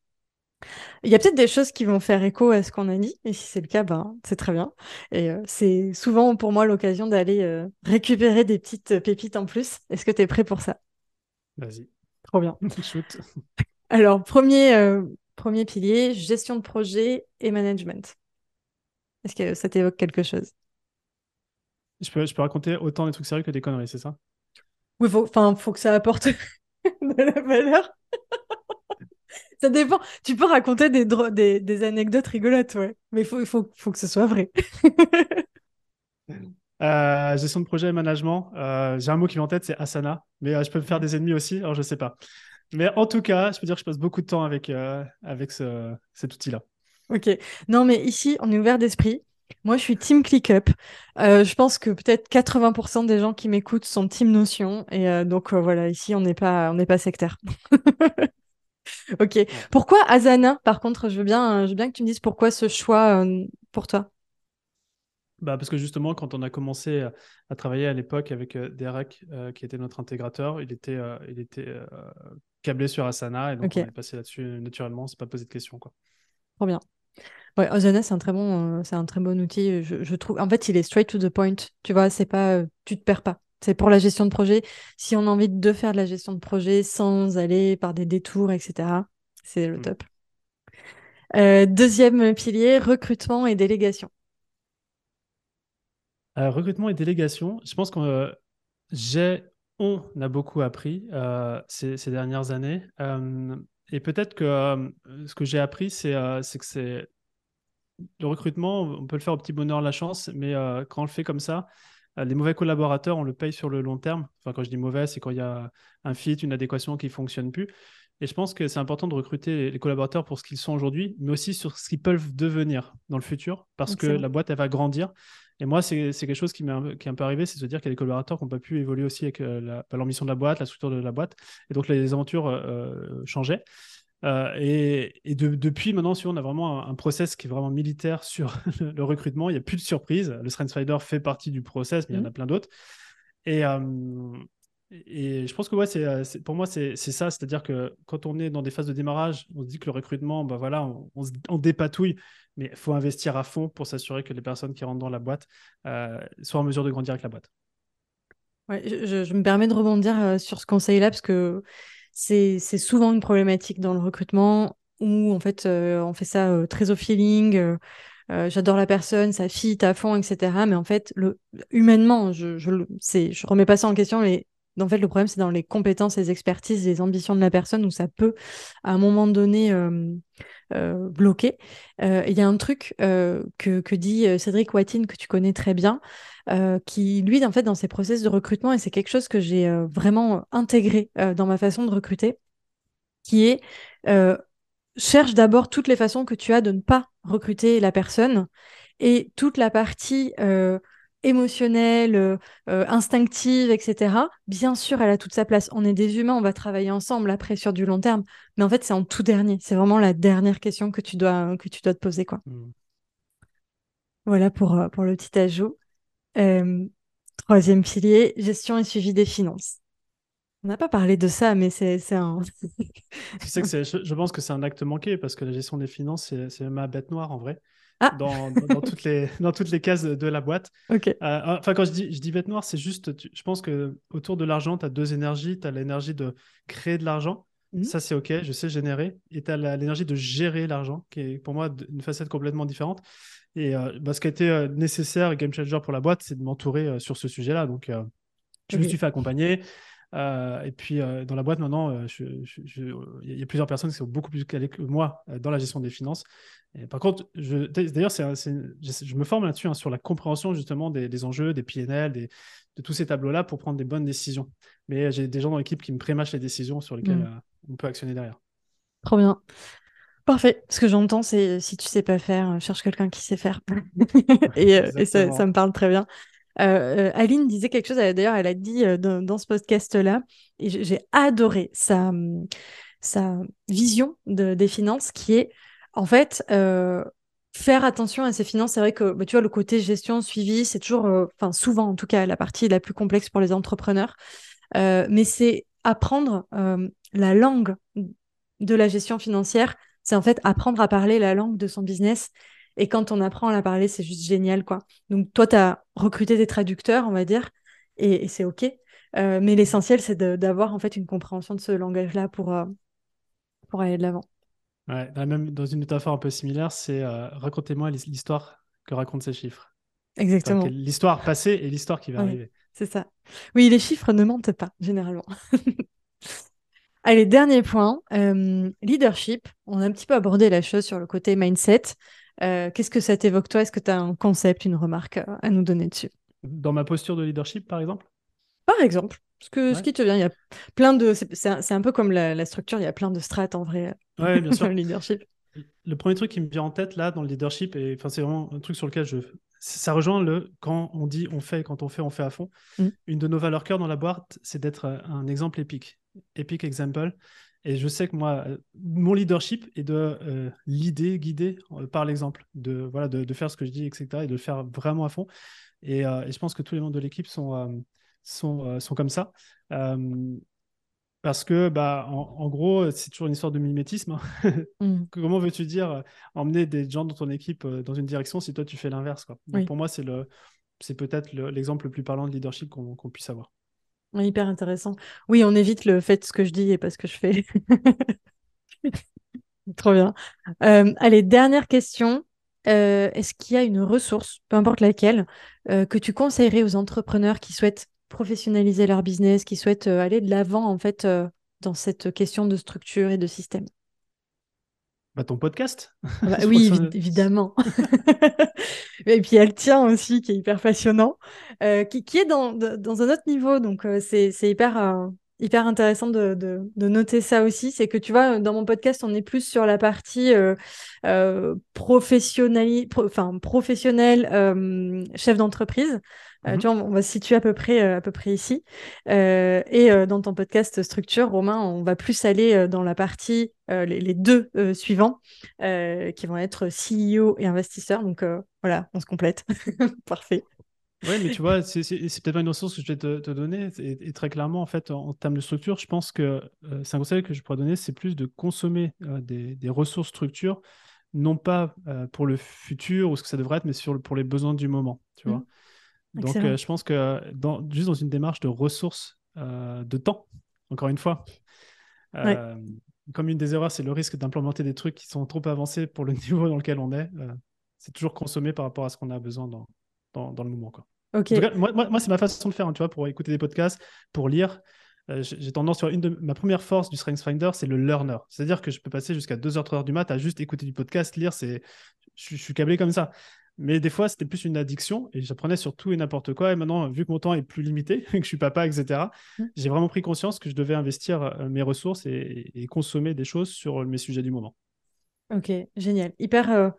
Speaker 2: Il y a peut-être des choses qui vont faire écho à ce qu'on a dit, et si c'est le cas, ben, c'est très bien. Et c'est souvent pour moi l'occasion d'aller récupérer des petites pépites en plus. Est-ce que tu es prêt pour ça?
Speaker 1: Vas-y.
Speaker 2: Trop bien. Alors, premier, euh, premier pilier, gestion de projet et management. Est-ce que ça t'évoque quelque chose?
Speaker 1: Je peux, je peux raconter autant des trucs sérieux que des conneries, c'est ça?
Speaker 2: Oui, enfin, faut, que ça apporte de la valeur. ça dépend. Tu peux raconter des, des, des anecdotes rigolotes, ouais. Mais il faut, faut, faut que ce soit vrai.
Speaker 1: Euh, gestion de projet et management. Euh, j'ai un mot qui vient en tête, c'est Asana. Mais euh, je peux me faire des ennemis aussi, alors je sais pas. Mais en tout cas, je peux dire que je passe beaucoup de temps avec, avec ce, cet outil-là.
Speaker 2: Ok. Non, mais ici, on est ouvert d'esprit. Moi, je suis team ClickUp. je pense que peut-être 80% des gens qui m'écoutent sont team Notion. Et donc, voilà, ici, on n'est pas, on n'est pas sectaire. ok. Pourquoi Asana? Par contre, je veux bien, je veux bien que tu me dises pourquoi ce choix pour toi?
Speaker 1: Bah parce que justement, quand on a commencé à, travailler à l'époque avec euh, Derek, euh, qui était notre intégrateur, il était, euh, il était câblé sur Asana et donc on est passé là-dessus naturellement, on s'est pas posé de questions. Quoi.
Speaker 2: Trop bien. Ouais, Asana, c'est un très bon, c'est un très bon outil. Je, trouve. En fait, il est straight to the point. Tu vois, c'est pas, tu te perds pas. C'est pour la gestion de projet. Si on a envie de faire de la gestion de projet sans aller par des détours, etc., c'est le mmh. top. deuxième pilier, recrutement et délégation.
Speaker 1: Euh, recrutement et délégation, je pense qu'on euh, j'ai, on a beaucoup appris euh, ces, dernières années. et peut-être que ce que j'ai appris, c'est que c'est le recrutement, on peut le faire au petit bonheur, la chance, mais quand on le fait comme ça, les mauvais collaborateurs, on le paye sur le long terme. Enfin, quand je dis mauvais, c'est quand il y a un fit, une adéquation qui ne fonctionne plus. Et je pense que c'est important de recruter les collaborateurs pour ce qu'ils sont aujourd'hui, mais aussi sur ce qu'ils peuvent devenir dans le futur, parce que la boîte, elle va grandir. Et moi, c'est quelque chose qui, m'est, qui est un peu arrivé, c'est de se dire qu'il y a des collaborateurs qui n'ont pas pu évoluer aussi avec euh, la, bah, l'ambition de la boîte, la structure de la boîte. Et donc, les aventures euh, changeaient. Euh, et, et depuis maintenant, si on a vraiment un, process qui est vraiment militaire sur le recrutement, il n'y a plus de surprise. Le Finder fait partie du process, mais il y en a mmh. plein d'autres. Et, et je pense que ouais, c'est, pour moi, c'est, ça. C'est-à-dire que quand on est dans des phases de démarrage, on se dit que le recrutement, bah voilà, on, dépatouille mais il faut investir à fond pour s'assurer que les personnes qui rentrent dans la boîte euh, soient en mesure de grandir avec la boîte.
Speaker 2: Ouais, je, me permets de rebondir sur ce conseil-là parce que c'est souvent une problématique dans le recrutement où en fait on fait ça très au feeling. j'adore la personne, ça fit à fond, etc. Mais en fait, humainement, je, je, je remets pas ça en question, mais en fait, le problème, c'est dans les compétences, les expertises, les ambitions de la personne où ça peut, à un moment donné, euh, euh, bloquer. Euh, il y a un truc que, que, dit Cédric Watine, que tu connais très bien, qui, lui, en fait, dans ses process de recrutement, et c'est quelque chose que j'ai vraiment intégré dans ma façon de recruter, qui est cherche d'abord toutes les façons que tu as de ne pas recruter la personne et toute la partie émotionnelle, euh, euh, instinctive, etc. Bien sûr, elle a toute sa place. On est des humains, on va travailler ensemble après sur du long terme. Mais en fait, c'est en tout dernier. C'est vraiment la dernière question que tu dois, que tu dois te poser. Quoi. Mm. Voilà pour, euh, pour le petit ajout. troisième pilier, gestion et suivi des finances. On n'a pas parlé de ça, mais c'est un.
Speaker 1: sais que je, je pense que c'est un acte manqué parce que la gestion des finances, c'est ma bête noire en vrai. Ah. dans, toutes les, dans toutes les cases de la boîte.
Speaker 2: Euh,
Speaker 1: enfin, quand je dis, je dis bête noire, c'est juste, je pense que autour de l'argent, tu as deux énergies. Tu as l'énergie de créer de l'argent. Mhm. Ça, c'est OK, je sais générer. Et tu as l'énergie de gérer l'argent, qui est pour moi une facette complètement différente. Et euh, bah, ce qui a été euh, nécessaire, game changer pour la boîte, c'est de m'entourer sur ce sujet-là. Donc, je me suis fait accompagner. et puis, dans la boîte, maintenant, il y a plusieurs personnes qui sont beaucoup plus calées que moi dans la gestion des finances par contre, d'ailleurs, je, me forme là-dessus hein, sur la compréhension justement des, enjeux, des PNL, de tous ces tableaux-là pour prendre des bonnes décisions. Mais j'ai des gens dans l'équipe qui me prémâchent les décisions sur lesquelles mm. euh, on peut actionner derrière.
Speaker 2: Trop bien. Parfait. Ce que j'entends, c'est si tu sais pas faire, euh, cherche quelqu'un qui sait faire. et, euh, ça, me parle très bien. Aline disait quelque chose, d'ailleurs, elle a dit dans, ce podcast-là, et j'ai adoré sa, sa vision de, des finances qui est en fait, euh, faire attention à ses finances, c'est vrai que bah, tu vois, le côté gestion, suivi, c'est toujours, euh, enfin souvent en tout cas, la partie la plus complexe pour les entrepreneurs. Euh, mais c'est apprendre la langue de la gestion financière, c'est en fait apprendre à parler la langue de son business. Et quand on apprend à la parler, c'est juste génial, quoi. Donc toi, tu as recruté des traducteurs, on va dire, et, c'est OK. mais l'essentiel, c'est d'avoir en fait une compréhension de ce langage-là pour, pour aller de l'avant.
Speaker 1: Ouais, même dans une métaphore un peu similaire, c'est euh, racontez-moi l'histoire que racontent ces chiffres.
Speaker 2: Exactement.
Speaker 1: L'histoire passée et l'histoire qui va arriver.
Speaker 2: C'est ça. Oui, les chiffres ne mentent pas, généralement. Allez, dernier point, euh, leadership. On a un petit peu abordé la chose sur le côté mindset. Euh, qu'est-ce que ça t'évoque toi? Est-ce que tu as un concept, une remarque à nous donner dessus?
Speaker 1: Dans ma posture de leadership, par exemple?
Speaker 2: Par exemple. Ce, que, ce qui te vient, il y a plein de. C'est un, un, peu comme la, la, structure, il y a plein de strates en vrai.
Speaker 1: Ouais, bien sûr.
Speaker 2: le leadership.
Speaker 1: Le premier truc qui me vient en tête là dans le leadership, et c'est vraiment un truc sur lequel je. Ça rejoint le quand on dit on fait, quand on fait, on fait à fond. Mm. Une de nos valeurs cœur dans la boîte, c'est d'être un exemple épique. Epic example. Et je sais que moi, mon leadership est de euh, l'idée, guider euh, par l'exemple, de, voilà, de, de, faire ce que je dis, etc. et de le faire vraiment à fond. Et, euh, et je pense que tous les membres de l'équipe sont, sont, sont comme ça. Parce que, bah, en, gros, c'est toujours une histoire de mimétisme. Hein. Mm. Comment veux-tu dire euh, emmener des gens dans ton équipe euh, dans une direction si toi tu fais l'inverse Pour moi, c'est le, c'est peut-être l'exemple le, plus parlant de leadership qu'on puisse avoir.
Speaker 2: Hyper intéressant. Oui, on évite le fait ce que je dis et pas ce que je fais. Trop bien. Euh, allez, dernière question. Est-ce qu'il y a une ressource, peu importe laquelle, que tu conseillerais aux entrepreneurs qui souhaitent professionnaliser leur business, qui souhaitent euh, aller de l'avant en fait euh, dans cette question de structure et de système
Speaker 1: bah, ton podcast.
Speaker 2: Ah bah oui, évidemment. et puis elle tient aussi, qui est hyper passionnant, euh, qui, qui, est dans, dans, un autre niveau. Donc c'est hyper, hyper intéressant de, de, noter ça aussi. C'est que tu vois, dans mon podcast, on est plus sur la partie professionnel, enfin, professionnel chef d'entreprise. Euh, mhm. on va se situer à peu près, euh, à peu près ici. Euh, et dans ton podcast Structure, Romain, on va plus aller dans la partie, les, deux suivants, qui vont être CEO et investisseur. Donc voilà, on se complète. Parfait.
Speaker 1: Oui, mais tu vois, c'est peut-être pas une ressource que je vais te, donner. Et, très clairement, en fait, en, termes de structure, je pense que c'est un conseil que je pourrais donner, c'est plus de consommer des, des, ressources structure, non pas pour le futur ou ce que ça devrait être, mais sur pour les besoins du moment. Tu vois. Mhm. Donc, euh, je pense que dans, juste dans une démarche de ressources euh, de temps, encore une fois, euh, comme une des erreurs, c'est le risque d'implémenter des trucs qui sont trop avancés pour le niveau dans lequel on est. c'est toujours consommé par rapport à ce qu'on a besoin dans, dans, dans le moment. Quoi. moi, moi, c'est ma façon de faire, hein, tu vois, pour écouter des podcasts, pour lire. j'ai tendance sur une de ma première force du Finder, c'est le learner. C'est-à-dire que je peux passer jusqu'à 2h, 3h du mat à juste écouter du podcast, lire. C'est, je, je suis câblé comme ça. Mais des fois, c'était plus une addiction et j'apprenais sur tout et n'importe quoi. Et maintenant, vu que mon temps est plus limité, que je suis papa, etc., mmh. j'ai vraiment pris conscience que je devais investir euh, mes ressources et, consommer des choses sur mes sujets du moment.
Speaker 2: Ok, génial. Hyper, euh,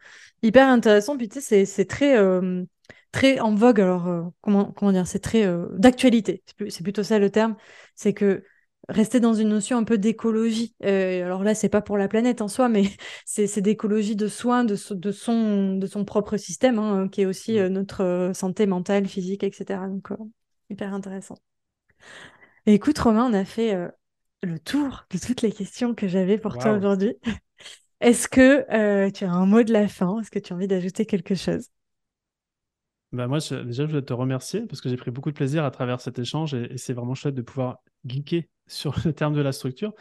Speaker 2: hyper intéressant. Puis tu sais, c'est très, euh, très en vogue. Alors, comment, comment dire C'est très d'actualité. C'est plutôt ça le terme. C'est que rester dans une notion un peu d'écologie. Euh, alors là, c'est pas pour la planète en soi, mais c'est d'écologie de soins de, de, son, de son propre système, hein, qui est aussi euh, notre euh, santé mentale, physique, etc. Donc, hyper intéressant. écoute, Romain, on a fait le tour de toutes les questions que j'avais pour toi aujourd'hui. Est-ce que tu as un mot de la fin? Est-ce que tu as envie d'ajouter quelque chose?
Speaker 1: Bah moi, déjà, je voulais te remercier parce que j'ai pris beaucoup de plaisir à travers cet échange et, et c'est vraiment chouette de pouvoir geeker sur le terme de la structure.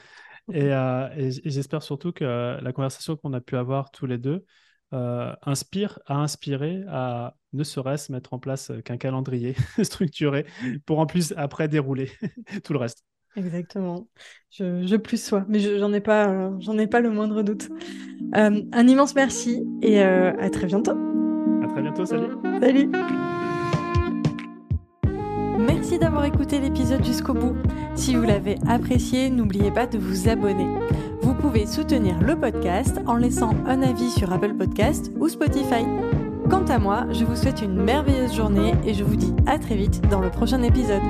Speaker 1: Euh, et, j'espère surtout que la conversation qu'on a pu avoir tous les deux euh, inspire, a inspiré à ne serait-ce mettre en place qu'un calendrier structuré pour en plus après dérouler tout le reste.
Speaker 2: Exactement. Je, je plus sois, mais j'en ai pas, euh, j'en ai pas le moindre doute. un immense merci et à très bientôt.
Speaker 1: À très bientôt, salut.
Speaker 2: Salut. Merci d'avoir écouté l'épisode jusqu'au bout. Si vous l'avez apprécié, n'oubliez pas de vous abonner. Vous pouvez soutenir le podcast en laissant un avis sur Apple Podcast ou Spotify. Quant à moi, je vous souhaite une merveilleuse journée et je vous dis à très vite dans le prochain épisode.